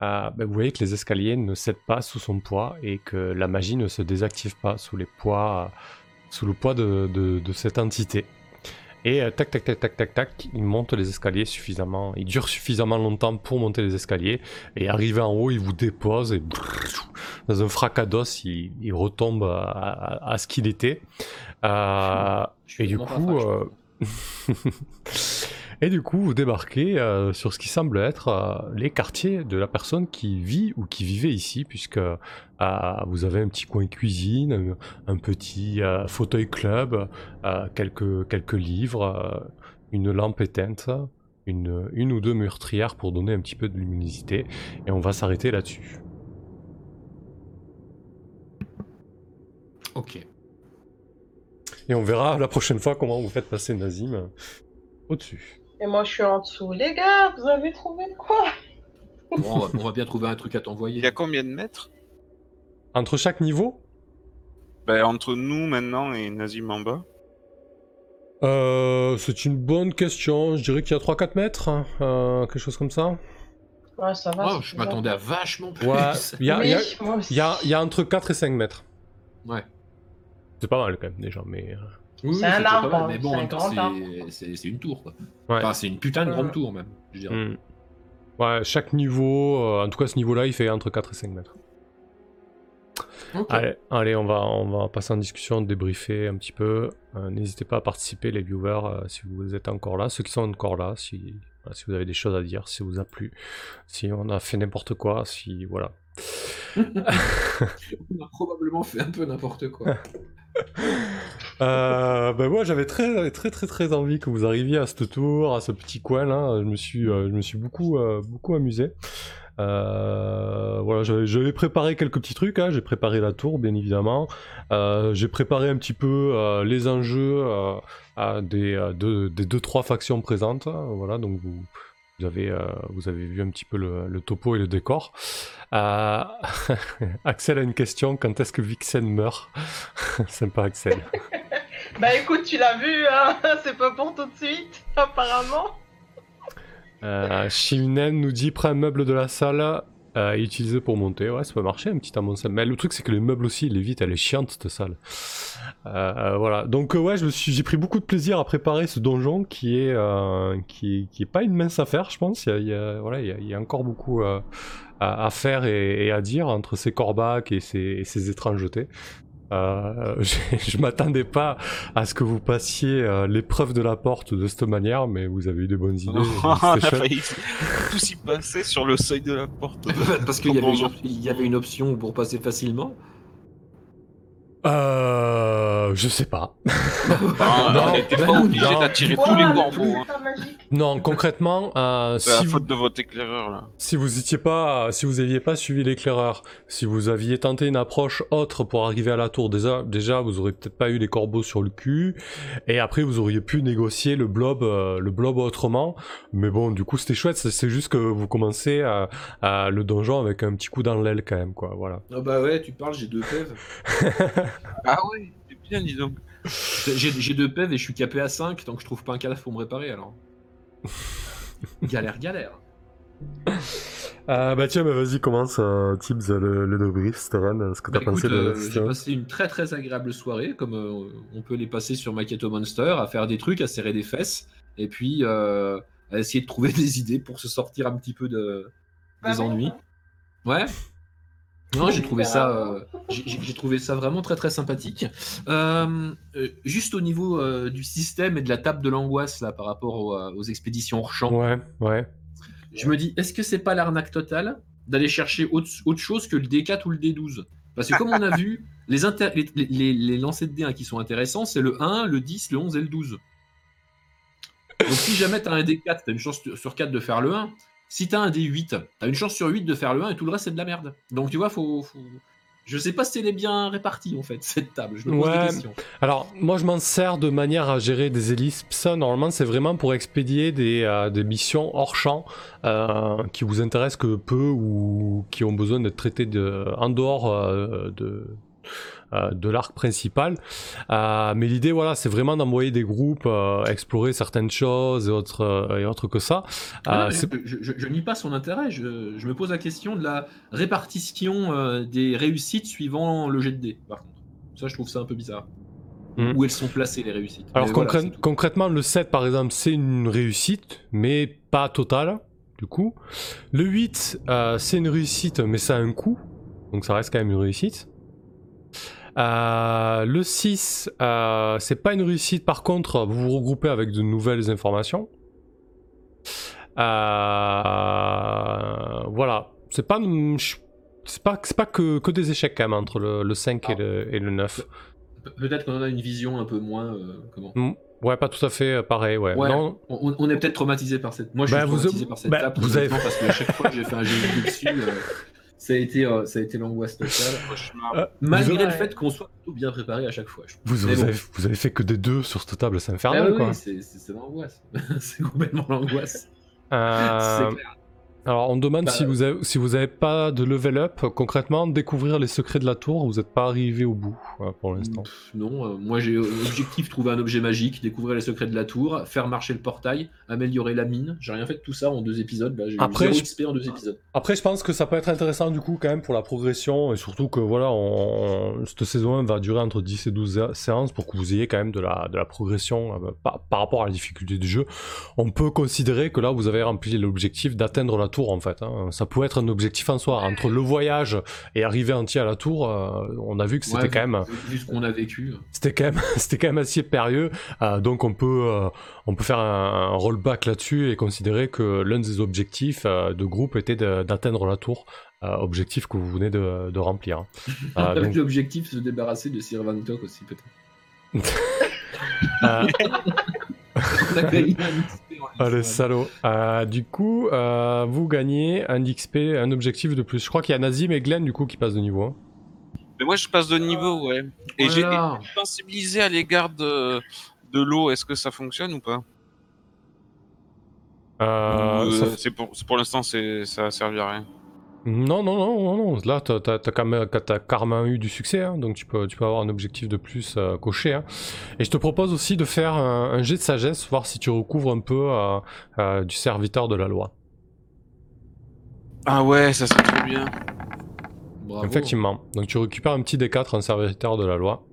euh, ben, vous voyez que les escaliers ne cèdent pas sous son poids et que la magie ne se désactive pas sous les poids, sous le poids de, de- de cette entité. Et euh, tac tac tac tac tac tac, il monte les escaliers suffisamment, il dure suffisamment longtemps pour monter les escaliers et arrivé en haut, il vous dépose et dans un fracas d'os, il, il retombe à, à- à ce qu'il était. Euh, Je suis et du coup, et du coup, vous débarquez euh, sur ce qui semble être euh, les quartiers de la personne qui vit ou qui vivait ici, puisque euh, vous avez un petit coin cuisine, un, petit fauteuil club, quelques, quelques livres, une lampe éteinte, une, une ou deux meurtrières pour donner un petit peu de luminosité, et on va s'arrêter là-dessus. Ok. Et on verra la prochaine fois comment vous faites passer Nazim au-dessus. Et moi je suis en dessous. Les gars, vous avez trouvé quoi? Bon, on, va, on va bien trouver un truc à t'envoyer. Il y a combien de mètres? Entre chaque niveau, ben, Entre nous maintenant et Nazim en bas. euh, c'est une bonne question. Je dirais qu'il y a 3-4 mètres, hein, euh, quelque chose comme ça. Ouais, ça va. Oh, je m'attendais à vachement plus. Ouais, il y a, il y a- y y entre 4 et 5 mètres. Ouais. C'est pas mal quand même déjà, mais... Oui, oui, C'est un arbre, mal, mais bon, c'est en un même temps, c'est- arbre. c'est c'est une tour, quoi. Ouais. Enfin, c'est une putain de grande tour, même. Je dirais. hmm. Ouais, chaque niveau, euh, en tout cas ce niveau-là, il fait entre 4 et 5 mètres. Allez, allez, on va, on va passer en discussion, débriefer un petit peu. Euh, N'hésitez pas à participer, les viewers, euh, si vous êtes encore là. Ceux qui sont encore là, si, voilà, si vous avez des choses à dire, si ça vous a plu, si on a fait n'importe quoi, si. Voilà. On a probablement fait un peu n'importe quoi. Euh, ben moi j'avais très très très très envie que vous arriviez à ce tour, à ce petit coin là. Je me suis, euh, je me suis beaucoup euh, beaucoup amusé. Euh, voilà, j'avais préparé quelques petits trucs. hein. J'ai préparé la tour, bien évidemment. J'ai préparé un petit peu les enjeux à des, deux, des deux trois factions présentes. Voilà, donc vous, vous avez euh, vous avez vu un petit peu le, le topo et le décor. Euh, Axel a une question. Quand est-ce que Vixen meurt Sympa Axel. Bah écoute, tu l'as vu, hein c'est pas pour tout de suite, apparemment. Euh, Shimnen nous dit prends un meuble de la salle euh, et utilise pour monter. Ouais, ça peut marcher un petit amoncellement. Mais le truc, c'est que les meubles aussi, il est vite, elle est chiante cette salle. Euh, euh, voilà. Donc, euh, ouais, j'ai pris beaucoup de plaisir à préparer ce donjon qui est, euh, qui, qui est pas une mince affaire, je pense. Il y a, voilà, il y a, encore beaucoup, euh, à, à faire et, et à dire entre ces corbacs et ces, et ces étrangetés. Euh, je je m'attendais pas à ce que vous passiez euh, l'épreuve de la porte de cette manière, mais vous avez eu des bonnes idées. on a failli tous y passer sur le seuil de la porte. Parce qu'il y, y avait une option pour passer facilement. Euh, je sais pas. Ah, Non, on n'était pas non, obligé d'attirer tous les hein. Non, concrètement, euh, C'est la si, vous, faute de votre éclaireur là. si vous étiez pas, si vous aviez pas suivi l'éclaireur, si vous aviez tenté une approche autre pour arriver à la tour, déjà, déjà vous aurez peut-être pas eu les corbeaux sur le cul, et après vous auriez pu négocier le blob, euh, le blob autrement. Mais bon, du coup c'était chouette. C'est c'est juste que vous commencez à, à le donjon avec un petit coup dans l'aile quand même, quoi. Voilà. Ah bah ouais, tu parles, j'ai deux pèves. Ah ouais, c'est bien dis donc. J'ai j'ai deux pèves et je suis capé à 5, donc je trouve pas un cadavre pour me réparer alors. galère, galère. Euh, bah tiens, bah vas-y commence, euh, Tibbs, le, le debrief, Steven, ce que Bah, t'as pensé écoute, de euh, j'ai passé une très très agréable soirée, comme euh, on peut les passer sur Maketo Monster, à faire des trucs, à serrer des fesses, et puis euh, à essayer de trouver des idées pour se sortir un petit peu de, Bah des ennuis. Ouais. Non, j'ai trouvé ça, euh, j'ai trouvé ça vraiment très très sympathique. Euh, euh, juste au niveau euh, du système et de la table de l'angoisse là par rapport au- aux expéditions hors champ, Ouais, ouais. je me dis, est-ce que c'est pas l'arnaque totale d'aller chercher autre, autre chose que le D4 ou le D12 Parce que comme on a vu, les, les, les- les lancers de D1 qui sont intéressants, c'est le 1, le 10, le 11 et le 12. Donc si jamais tu as un D4, tu as une chance sur 4 de faire le 1. Si tu as un D8, tu as une chance sur 8 de faire le 1 et tout le reste c'est de la merde. Donc tu vois, faut... faut... Je sais pas si elle est bien répartie en fait, cette table. Je me pose Ouais. des questions. Alors, moi, je m'en sers de manière à gérer des. Ça, normalement, c'est vraiment pour expédier des, euh, des missions hors champ euh, qui vous intéressent que peu ou qui ont besoin d'être traitées de, en dehors euh, de, de l'arc principal. Euh, mais l'idée, voilà, c'est vraiment d'envoyer des groupes euh, explorer certaines choses et autres, euh, et autres que ça. Ah, Euh, je, je- je nie pas son intérêt, je, je me pose la question de la répartition euh, des réussites suivant le jet de dés, par contre. Ça, je trouve ça un peu bizarre. Hmm. Où elles sont placées, les réussites. Alors voilà, concrètement, le 7 par exemple, c'est une réussite, mais pas totale, du coup. Le 8, euh, c'est une réussite, mais ça a un coût, donc ça reste quand même une réussite. Euh, le 6, euh, c'est pas une réussite, par contre, vous vous regroupez avec de nouvelles informations. Euh, voilà, c'est pas, c'est pas, c'est pas que, que des échecs quand même entre le, le 5 et, le, et le 9. Pe- Peut-être qu'on a une vision un peu moins. Ouais, pas tout à fait pareil, ouais. Ouais. Non, on, on est peut-être traumatisé par cette. Moi, je Bah, suis vous- traumatisé par cette bah, table. vous avez- parce qu'à chaque fois que j'ai fait un jeu dessus, euh, ça a été, euh, ça a été l'angoisse totale. Euh, Malgré le fait qu'on soit plutôt bien préparé à chaque fois. vous, vous bon. avez, vous avez fait que des deux sur cette table, c'est Ah infernal oui, quoi. oui, c'est l'angoisse. c'est complètement l'angoisse. Euh, C'est clair. Alors on demande Bah, si vous avez, si vous avez pas de level up, concrètement découvrir les secrets de la tour, vous n'êtes pas arrivé au bout euh, pour l'instant. Non, euh, moi j'ai euh, objectif trouver un objet magique, découvrir les secrets de la tour, faire marcher le portail, améliorer la mine. J'ai rien fait de tout ça en deux épisodes. J'ai eu Après, je- en deux épisodes. Après je pense que ça peut être intéressant du coup quand même pour la progression et surtout que voilà, on, cette saison 1 va durer entre 10 et 12 sé- séances pour que vous ayez quand même de la, de la progression euh, par, par rapport à la difficulté du jeu. On peut considérer que là vous avez rempli l'objectif d'atteindre la tour en fait. hein. Ça peut être un objectif en soi. Entre le voyage et arriver entier à la tour, euh, on a vu que c'était Ouais, quand même Vu, ce qu'on a vécu. c'était quand même c'était quand même assez périlleux euh, donc on peut euh, on peut faire un, un rollback là-dessus et considérer que l'un des objectifs de groupe était d'atteindre la tour objectif que vous venez de, de remplir Ah, Avec donc- l'objectif se débarrasser de Sir Van Tok aussi, peut-être. Ah, le salaud Euh, du coup euh, vous gagnez un XP un objectif de plus je crois qu'il y a Nazim et Glenn du coup qui passent de niveau hein. Mais moi, je passe de niveau, ouais. Et j'ai Voilà. été sensibilisé à l'égard de, de l'eau. Est-ce que ça fonctionne ou pas? Euh, Ou, ça- C'est pour, c'est pour l'instant, c'est ça a servi à rien. Non, non, non, non, non. Là, t'as quand même t'as carrément eu du succès, hein, donc tu peux, tu peux avoir un objectif de plus euh, coché. hein. Et je te propose aussi de faire un, un jet de sagesse, voir si tu recouvres un peu euh, euh, du serviteur de la loi. Ah ouais, ça serait trop bien. Bravo. Effectivement. Donc tu récupères un petit D4 en serviteur de la loi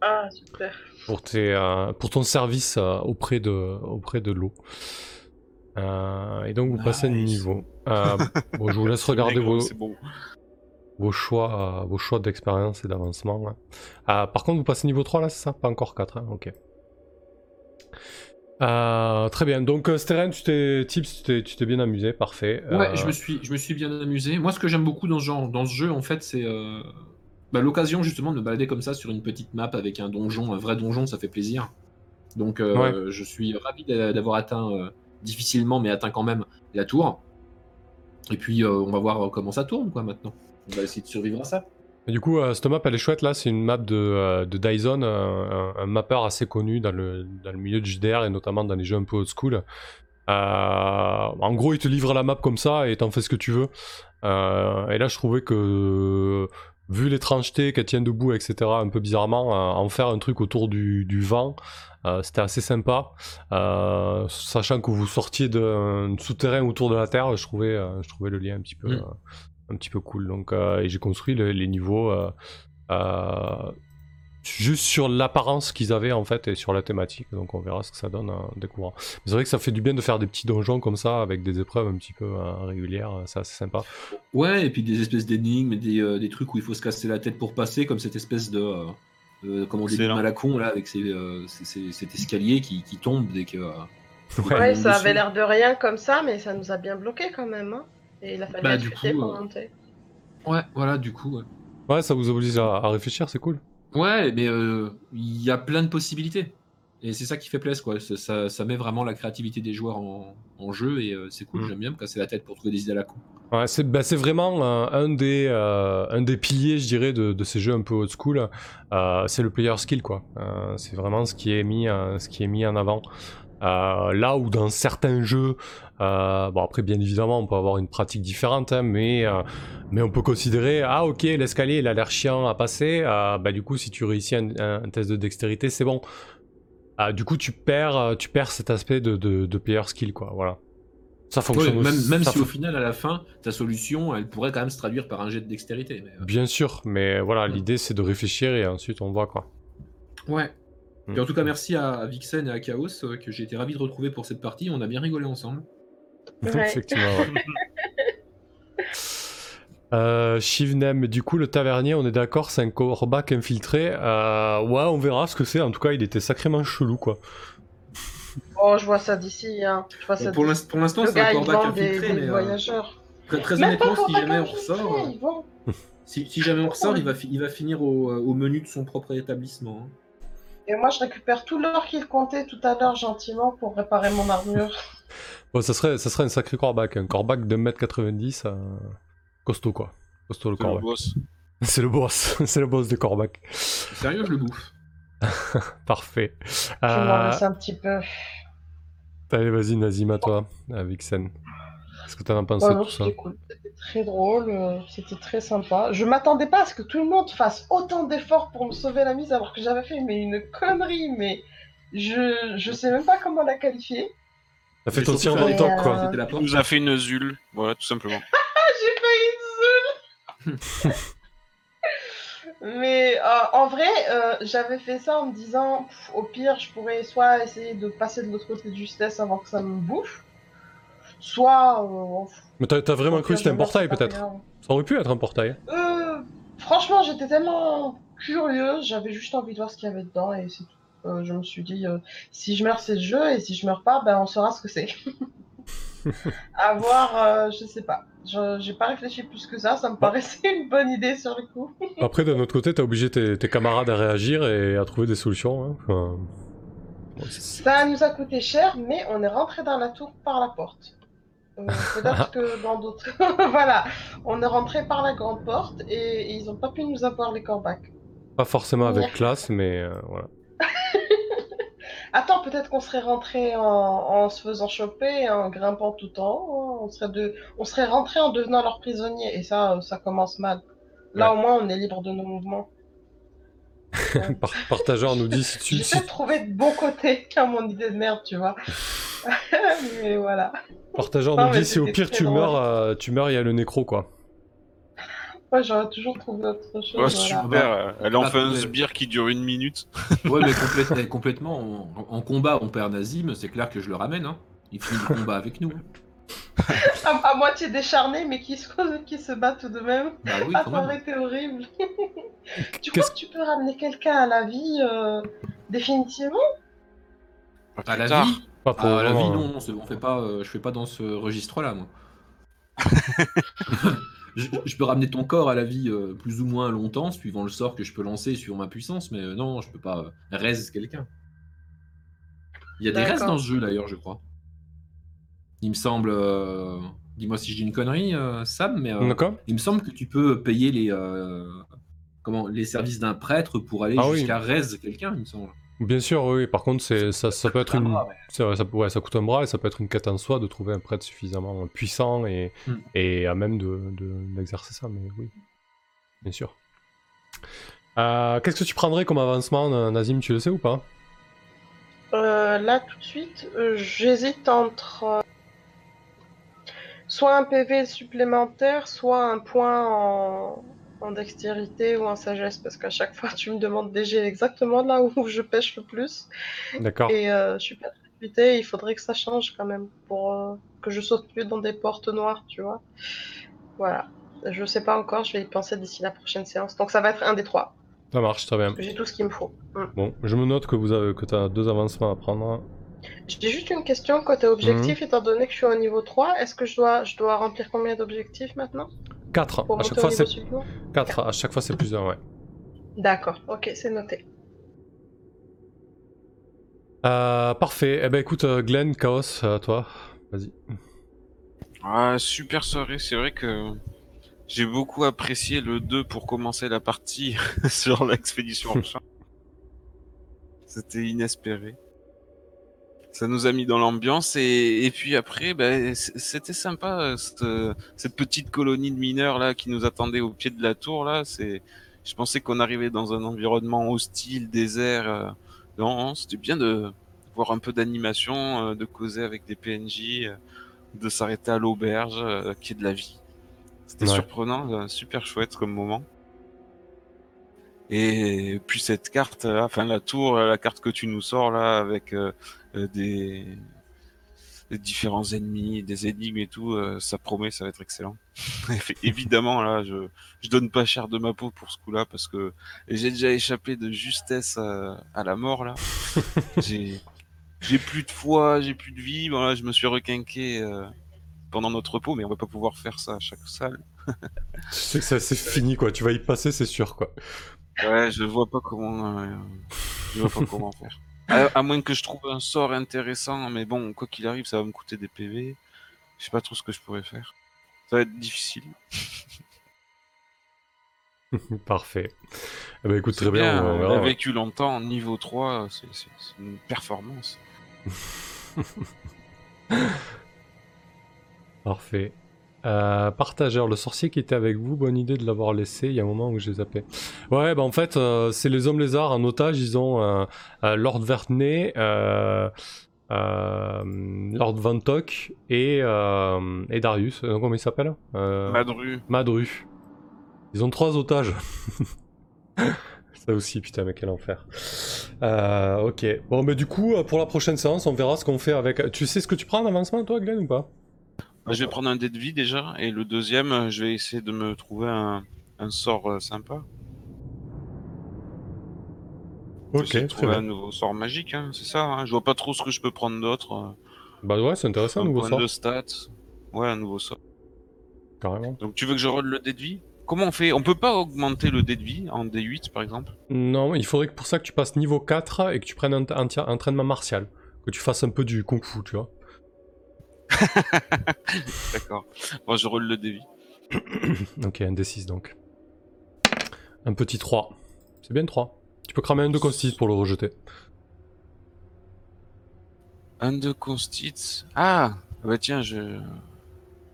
Ah, super. pour, tes, euh, pour ton service euh, auprès de, auprès de l'eau. Euh, et donc vous passez de niveau. Euh, bon, je vous laisse regarder vos, choix, euh, vos choix d'expérience et d'avancement. hein. Par contre, vous passez niveau 3 là, c'est ça? Pas encore 4, hein ok. Euh, très bien, donc Steren, tu t'es Tips, tu t'es- bien amusé, parfait. Ouais, Euh, je, me suis, je me suis bien amusé. Moi, ce que j'aime beaucoup dans ce genre, dans ce jeu, en fait, c'est euh, bah, l'occasion justement de me balader comme ça sur une petite map avec un donjon, un vrai donjon, ça fait plaisir. Donc, euh, je suis ravi d'a- d'avoir atteint euh, difficilement, mais atteint quand même la tour. Et puis, euh, on va voir comment ça tourne, quoi, maintenant. On va essayer de survivre à ça. Du coup, euh, cette map, elle est chouette là. C'est une map de, euh, de Dyson, un, un- mapper assez connu dans le, milieu du JDR et notamment dans les jeux un peu old school. En gros, il te livre la map comme ça et t'en fais ce que tu veux. Et là, je trouvais que, vu l'étrangeté qu'elle tient debout, etc., un peu bizarrement, en faire un truc autour du, vent, c'était assez sympa. Euh, sachant que vous sortiez d'un souterrain autour de la Terre, je trouvais, euh, je trouvais le lien un petit peu, Mm. euh, un petit peu cool. Donc, euh, et j'ai construit le- les niveaux euh, euh, juste sur l'apparence qu'ils avaient en fait et sur la thématique. Donc, on verra ce que ça donne en découvrant. Mais C'est vrai que ça fait du bien de faire des petits donjons comme ça avec des épreuves un petit peu euh, régulières. C'est assez sympa. Ouais, et puis des espèces d'énigmes, des, euh, des trucs où il faut se casser la tête pour passer, comme cette espèce de. Euh, euh, comment on dit, Excellent. à la con, là, avec euh, ces- cet escalier qui, qui tombe dès que. euh, Ouais. Ouais, Dessus. ça avait l'air de rien comme ça, mais ça nous a bien bloqué quand même. Hein. Et il a fallu Bah, du coup, pour euh, monter. Ouais, voilà, du coup. Ouais, Ouais, ça vous oblige à, à réfléchir, c'est cool. Ouais, mais euh, il y a plein de possibilités. Et c'est ça qui fait plaisir, quoi. Ça, ça, met vraiment la créativité des joueurs en, en jeu, et euh, c'est cool, Mm. j'aime bien me casser la tête pour trouver des idées à la con. Ouais, c'est bah, vraiment euh, un, des, euh, un des piliers, je dirais, de, de ces jeux un peu old school. Euh, c'est le player skill, quoi. C'est vraiment ce qui est mis, ce qui est mis en avant. Là où dans certains jeux, bon après bien évidemment on peut avoir une pratique différente, hein, mais, mais on peut considérer ah ok l'escalier il a l'air chiant à passer, bah du coup si tu réussis un, un test de dextérité c'est bon. Ah, du coup tu perds, euh, tu perds cet aspect de, de, de player skill quoi, voilà. Ça Ouais, fonctionne même même ça si au final, à la fin, ta solution, elle pourrait quand même se traduire par un jet de dextérité. Mais, euh, Bien sûr, mais voilà, l'idée c'est de réfléchir et ensuite on voit quoi. Ouais. Mm. Et en tout cas, merci à, à Vixen et à Chaos, euh, que j'ai été ravi de retrouver pour cette partie. On a bien rigolé ensemble. Ouais. Effectivement. Euh, Shivnem, du coup, le tavernier, on est d'accord, c'est un corbac infiltré. Euh, ouais, on verra ce que c'est. En tout cas, il était sacrément chelou, quoi. Oh, je vois ça d'ici. Hein. Je vois ça Bon, pour d'ici. l'ins- pour l'instant, Le c'est un gars, il corbac vend des, infiltré, des mais euh, voyageurs. très, honnêtement, si jamais on infiltré, ressort, euh, si, si jamais on ressort, il va, fi- il va finir au, au menu de son propre établissement. hein. Et moi, je récupère tout l'or qu'il comptait tout à l'heure gentiment pour réparer mon armure. Bon, ça serait, ça serait un sacré corbac. Un corbac de 1m90, euh, costaud, quoi. Costaud le C'est le corbac. boss. C'est le boss. c'est le boss des corbacs. Sérieux, je le bouffe. Parfait. Je m'en Euh, laisse un petit peu. allez, vas-y, Nazim, à toi, à Vixen. Qu'est-ce que t'en as pensé Ouais, de tout ça c'était cool. C'était très drôle, euh, c'était très sympa. Je m'attendais pas à ce que tout le monde fasse autant d'efforts pour me sauver la mise alors que j'avais fait mais une connerie, mais je, je sais même pas comment la qualifier. Ça fait ton tir fait dans le quoi. Euh, Il porte. nous a fait une zule. Voilà, tout simplement. J'ai failli une zule Mais euh, en vrai, euh, j'avais fait ça en me disant, pff, au pire, je pourrais soit essayer de passer de l'autre côté de justesse avant que ça me bouffe, soit... euh, Mais t'as t'as vraiment cru que c'était un portail, peut-être. Ça aurait pu être un portail. Euh, franchement, j'étais tellement curieuse, j'avais juste envie de voir ce qu'il y avait dedans et c'est tout. Je me suis dit, si je meurs, c'est le jeu, et si je meurs pas, ben on saura ce que c'est. à voir, euh, je sais pas. Je- J'ai pas réfléchi plus que ça, ça me paraissait une bonne idée sur le coup. Après, d'un autre côté, t'as obligé tes, tes camarades à réagir et à trouver des solutions. hein. Enfin, Ça nous a coûté cher, mais on est rentré dans la tour par la porte. Euh, Peut-être que dans d'autres. voilà, on est rentré par la grande porte et, et ils ont pas pu nous avoir les corbacs. pas forcément avec classe, mais euh, voilà. Attends, peut-être qu'on serait rentré en, en se faisant choper, en grimpant tout en haut. hein. On serait, de... on serait rentré en devenant leur prisonnier. Et ça, euh, ça commence mal. Là, au moins, on est libre de nos mouvements. Par- Partageur nous dit si tu. J'essaie si- de trouver de bons côtés à mon idée de merde, tu vois. mais voilà. Partageur Non, nous dit si au pire tu meurs, euh, tu meurs, il y a le nécro quoi. Moi, j'aurais toujours trouvé autre chose. Ouais, voilà. super. Elle en fait un Ah, ouais. sbire qui dure une minute. Ouais, mais complète- complètement, en, en combat, on perd Nazim, c'est clair que je le ramène. Hein. Il finit le combat avec nous. à, à moitié décharné, mais qui se, qui se bat tout de même. Bah oui, Ah, ça aurait été horrible. tu crois que tu peux ramener quelqu'un à la vie euh, définitivement? À la tard. vie? Pas pour Ah, à la vie, non, non, c'est- on fait pas, euh, je fais pas dans ce registre-là, moi. je, je peux ramener ton corps à la vie euh, plus ou moins longtemps, suivant le sort que je peux lancer, suivant ma puissance, mais euh, non, je peux pas euh, raise quelqu'un. Il y a des restes dans ce jeu d'ailleurs, je crois. Il me semble. euh, Dis-moi si je dis une connerie, euh, Sam, mais euh, D'accord il me semble que tu peux payer les, euh, comment, les services d'un prêtre pour aller Ah oui. jusqu'à raise quelqu'un, il me semble. Bien sûr, oui. Par contre, c'est ça, ça peut être une. bras, ça, ouais, ça coûte un bras et ça peut être une quête en soi de trouver un prêtre suffisamment puissant et, Hmm. et à même de, de- d'exercer ça. Mais oui, bien sûr. Euh, Qu'est-ce que tu prendrais comme avancement, Nazim Tu le sais ou pas? Euh, Là, tout de suite, euh, j'hésite entre soit un PV supplémentaire, soit un point en, en dextérité ou en sagesse, parce qu'à chaque fois, tu me demandes des jets exactement là où je pêche le plus. D'accord. Et euh, je suis pas très il faudrait que ça change quand même pour euh, que je saute plus dans des portes noires, tu vois. Voilà. Je sais pas encore, je vais y penser d'ici la prochaine séance. Donc ça va être un des trois. Ça marche, très bien. J'ai tout ce qu'il me faut. Mm. Bon, je me note que vous avez que as deux avancements à prendre. J'ai juste une question côté objectif, Mhm. étant donné que je suis au niveau 3, est-ce que je dois, je dois remplir combien d'objectifs maintenant? 4. pour À chaque fois, niveau c'est suivant 4. À chaque fois, c'est plus un, ouais. D'accord, ok, c'est noté. Euh, parfait. Eh ben, écoute, euh, Glenn, Chaos, à toi. Vas-y. Ah, super soirée. C'est vrai que j'ai beaucoup apprécié le 2 pour commencer la partie sur l'expédition en champ. C'était inespéré. Ça nous a mis dans l'ambiance et, et puis après, ben, c'était sympa euh, cette, cette petite colonie de mineurs là qui nous attendait au pied de la tour là. C'est, je pensais qu'on arrivait dans un environnement hostile, désert. euh, non, c'était bien de voir un peu d'animation, euh, de causer avec des PNJ. euh, de s'arrêter à l'auberge, euh, qui est de la vie. C'était Ouais. surprenant, euh, super chouette comme moment. Et puis cette carte, là, enfin la tour, la carte que tu nous sors là, avec euh, euh, des... des différents ennemis, des énigmes et tout, euh, ça promet, ça va être excellent. Évidemment, là, je, je donne pas cher de ma peau pour ce coup-là parce que j'ai déjà échappé de justesse à, à la mort là. j'ai j'ai plus de foi, j'ai plus de vie. Bon, là, je me suis requinqué euh, pendant notre repos, mais on va pas pouvoir faire ça à chaque salle. Tu sais que ça, c'est fini, quoi. Tu vas y passer, c'est sûr, quoi. Ouais, je vois pas comment, euh, je vois pas comment faire. À, à moins que je trouve un sort intéressant, mais bon, quoi qu'il arrive, ça va me coûter des PV. Je sais pas trop ce que je pourrais faire. Ça va être difficile. Parfait. Eh ben, écoute, très bien. on on verra, a ouais. vécu longtemps, niveau 3, c'est c'est- c'est une performance. Parfait. Euh, partageur, le sorcier qui était avec vous, bonne idée de l'avoir laissé. Il y a un moment où je les zappé. Ouais, bah en fait, euh, c'est les hommes lézards en otage. Ils ont euh, Lord Vertney, Lord Vantok et, euh, et Darius. Comment il s'appelle Madru, Madru. Ils ont trois otages. Ça aussi, putain, mais quel enfer. Ok. Bon, mais du coup, pour la prochaine séance, on verra ce qu'on fait avec. Tu sais ce que tu prends en avancement, toi, Glenn, ou pas? Bah, je vais prendre un dé de vie déjà, et le deuxième, euh, je vais essayer de me trouver un, un sort euh, sympa. Ok, très trouver bien. un nouveau sort magique, hein, c'est ça. Hein. Je vois pas trop ce que je peux prendre d'autre. euh, Bah ouais, c'est intéressant, un un nouveau point sort. de stats. Ouais, un nouveau sort. Carrément. Donc tu veux que je roll le dé de vie? Comment on fait? On peut pas augmenter le dé de vie en D8 par exemple? Non, il faudrait que pour ça que tu passes niveau 4 et que tu prennes un, un entraînement martial. Que tu fasses un peu du kung fu, tu vois. D'accord. Bon, je roll le dé de vie. ok, un D6 donc. Un petit 3. C'est bien 3. Tu peux cramer un de constitue pour le rejeter. Un de constit. Ah Bah tiens, je...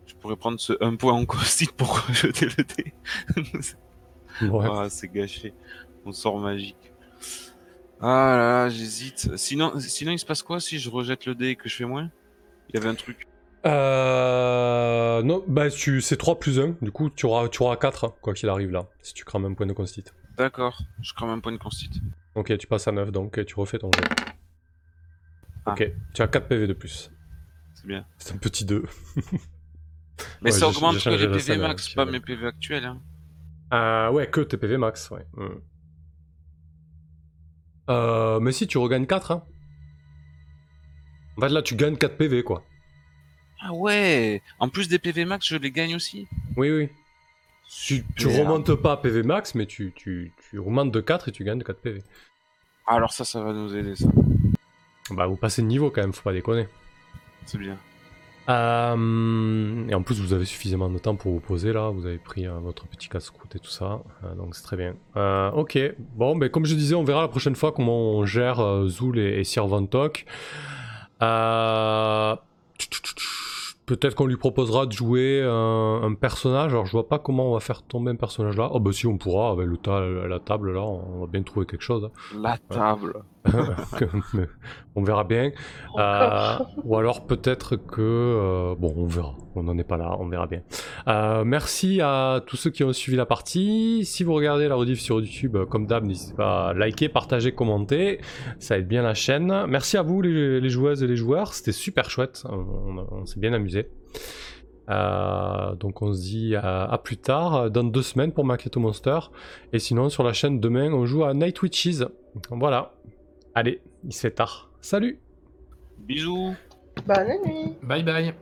Je pourrais prendre ce un point en constit pour rejeter le dé. Ouais. Ah, c'est gâché. Mon sort magique. Ah là là, j'hésite. Sinon, sinon, il se passe quoi si je rejette le dé et que je fais moins? Il y avait un truc. Euh... Non, bah tu... c'est 3 plus 1. Du coup, tu auras, tu auras 4, quoi qu'il arrive là. Si tu crames un point de constitue. D'accord, je crame un point de constit. Ok, tu passes à 9 donc tu refais ton jet. Ah. Ok, tu as 4 PV de plus. C'est bien. C'est un petit 2. Mais Ouais, ça augmente que les PV max, euh, pas mes PV actuels. Hein. Ah ouais, que TPV max, ouais. Mm. Euh, mais si, tu regagnes 4, hein. En fait, là, tu gagnes 4 PV, quoi. Ah ouais En plus des PV max, je les gagne aussi. Oui, oui. Tu, remontes pas à PV max, mais tu, tu, tu remontes de 4 et tu gagnes de 4 PV. Alors ça, ça va nous aider, ça. Bah, vous passez de niveau quand même, faut pas déconner. C'est bien. Euh, et en plus, vous avez suffisamment de temps pour vous poser là. Vous avez pris euh, votre petit casse-croûte et tout ça. Euh, donc, c'est très bien. Ok. Bon, mais comme je disais, on verra la prochaine fois comment on gère Zool et, et Sir. Euh, Peut-être qu'on lui proposera de jouer un, un personnage. Alors, je vois pas comment on va faire tomber un personnage là. Oh, bah, si, on pourra. Avec le ta- la table là, on va bien trouver quelque chose. La table. Mais on verra bien. Euh, ou alors peut-être que... euh, bon, on verra. On n'en est pas là, on verra bien. Euh, merci à tous ceux qui ont suivi la partie. Si vous regardez la rediff sur YouTube, euh, comme d'hab, n'hésitez pas à liker, partager, commenter. Ça aide bien la chaîne. Merci à vous les, les joueuses et les joueurs. C'était super chouette. On, on- on s'est bien amusé. Euh, donc on se dit à, à plus tard, dans deux semaines pour Macchiato Monster. Et sinon sur la chaîne demain on joue à Night Witches. Voilà. Allez, il se fait tard. Salut Bisous. Bonne nuit. Bye bye.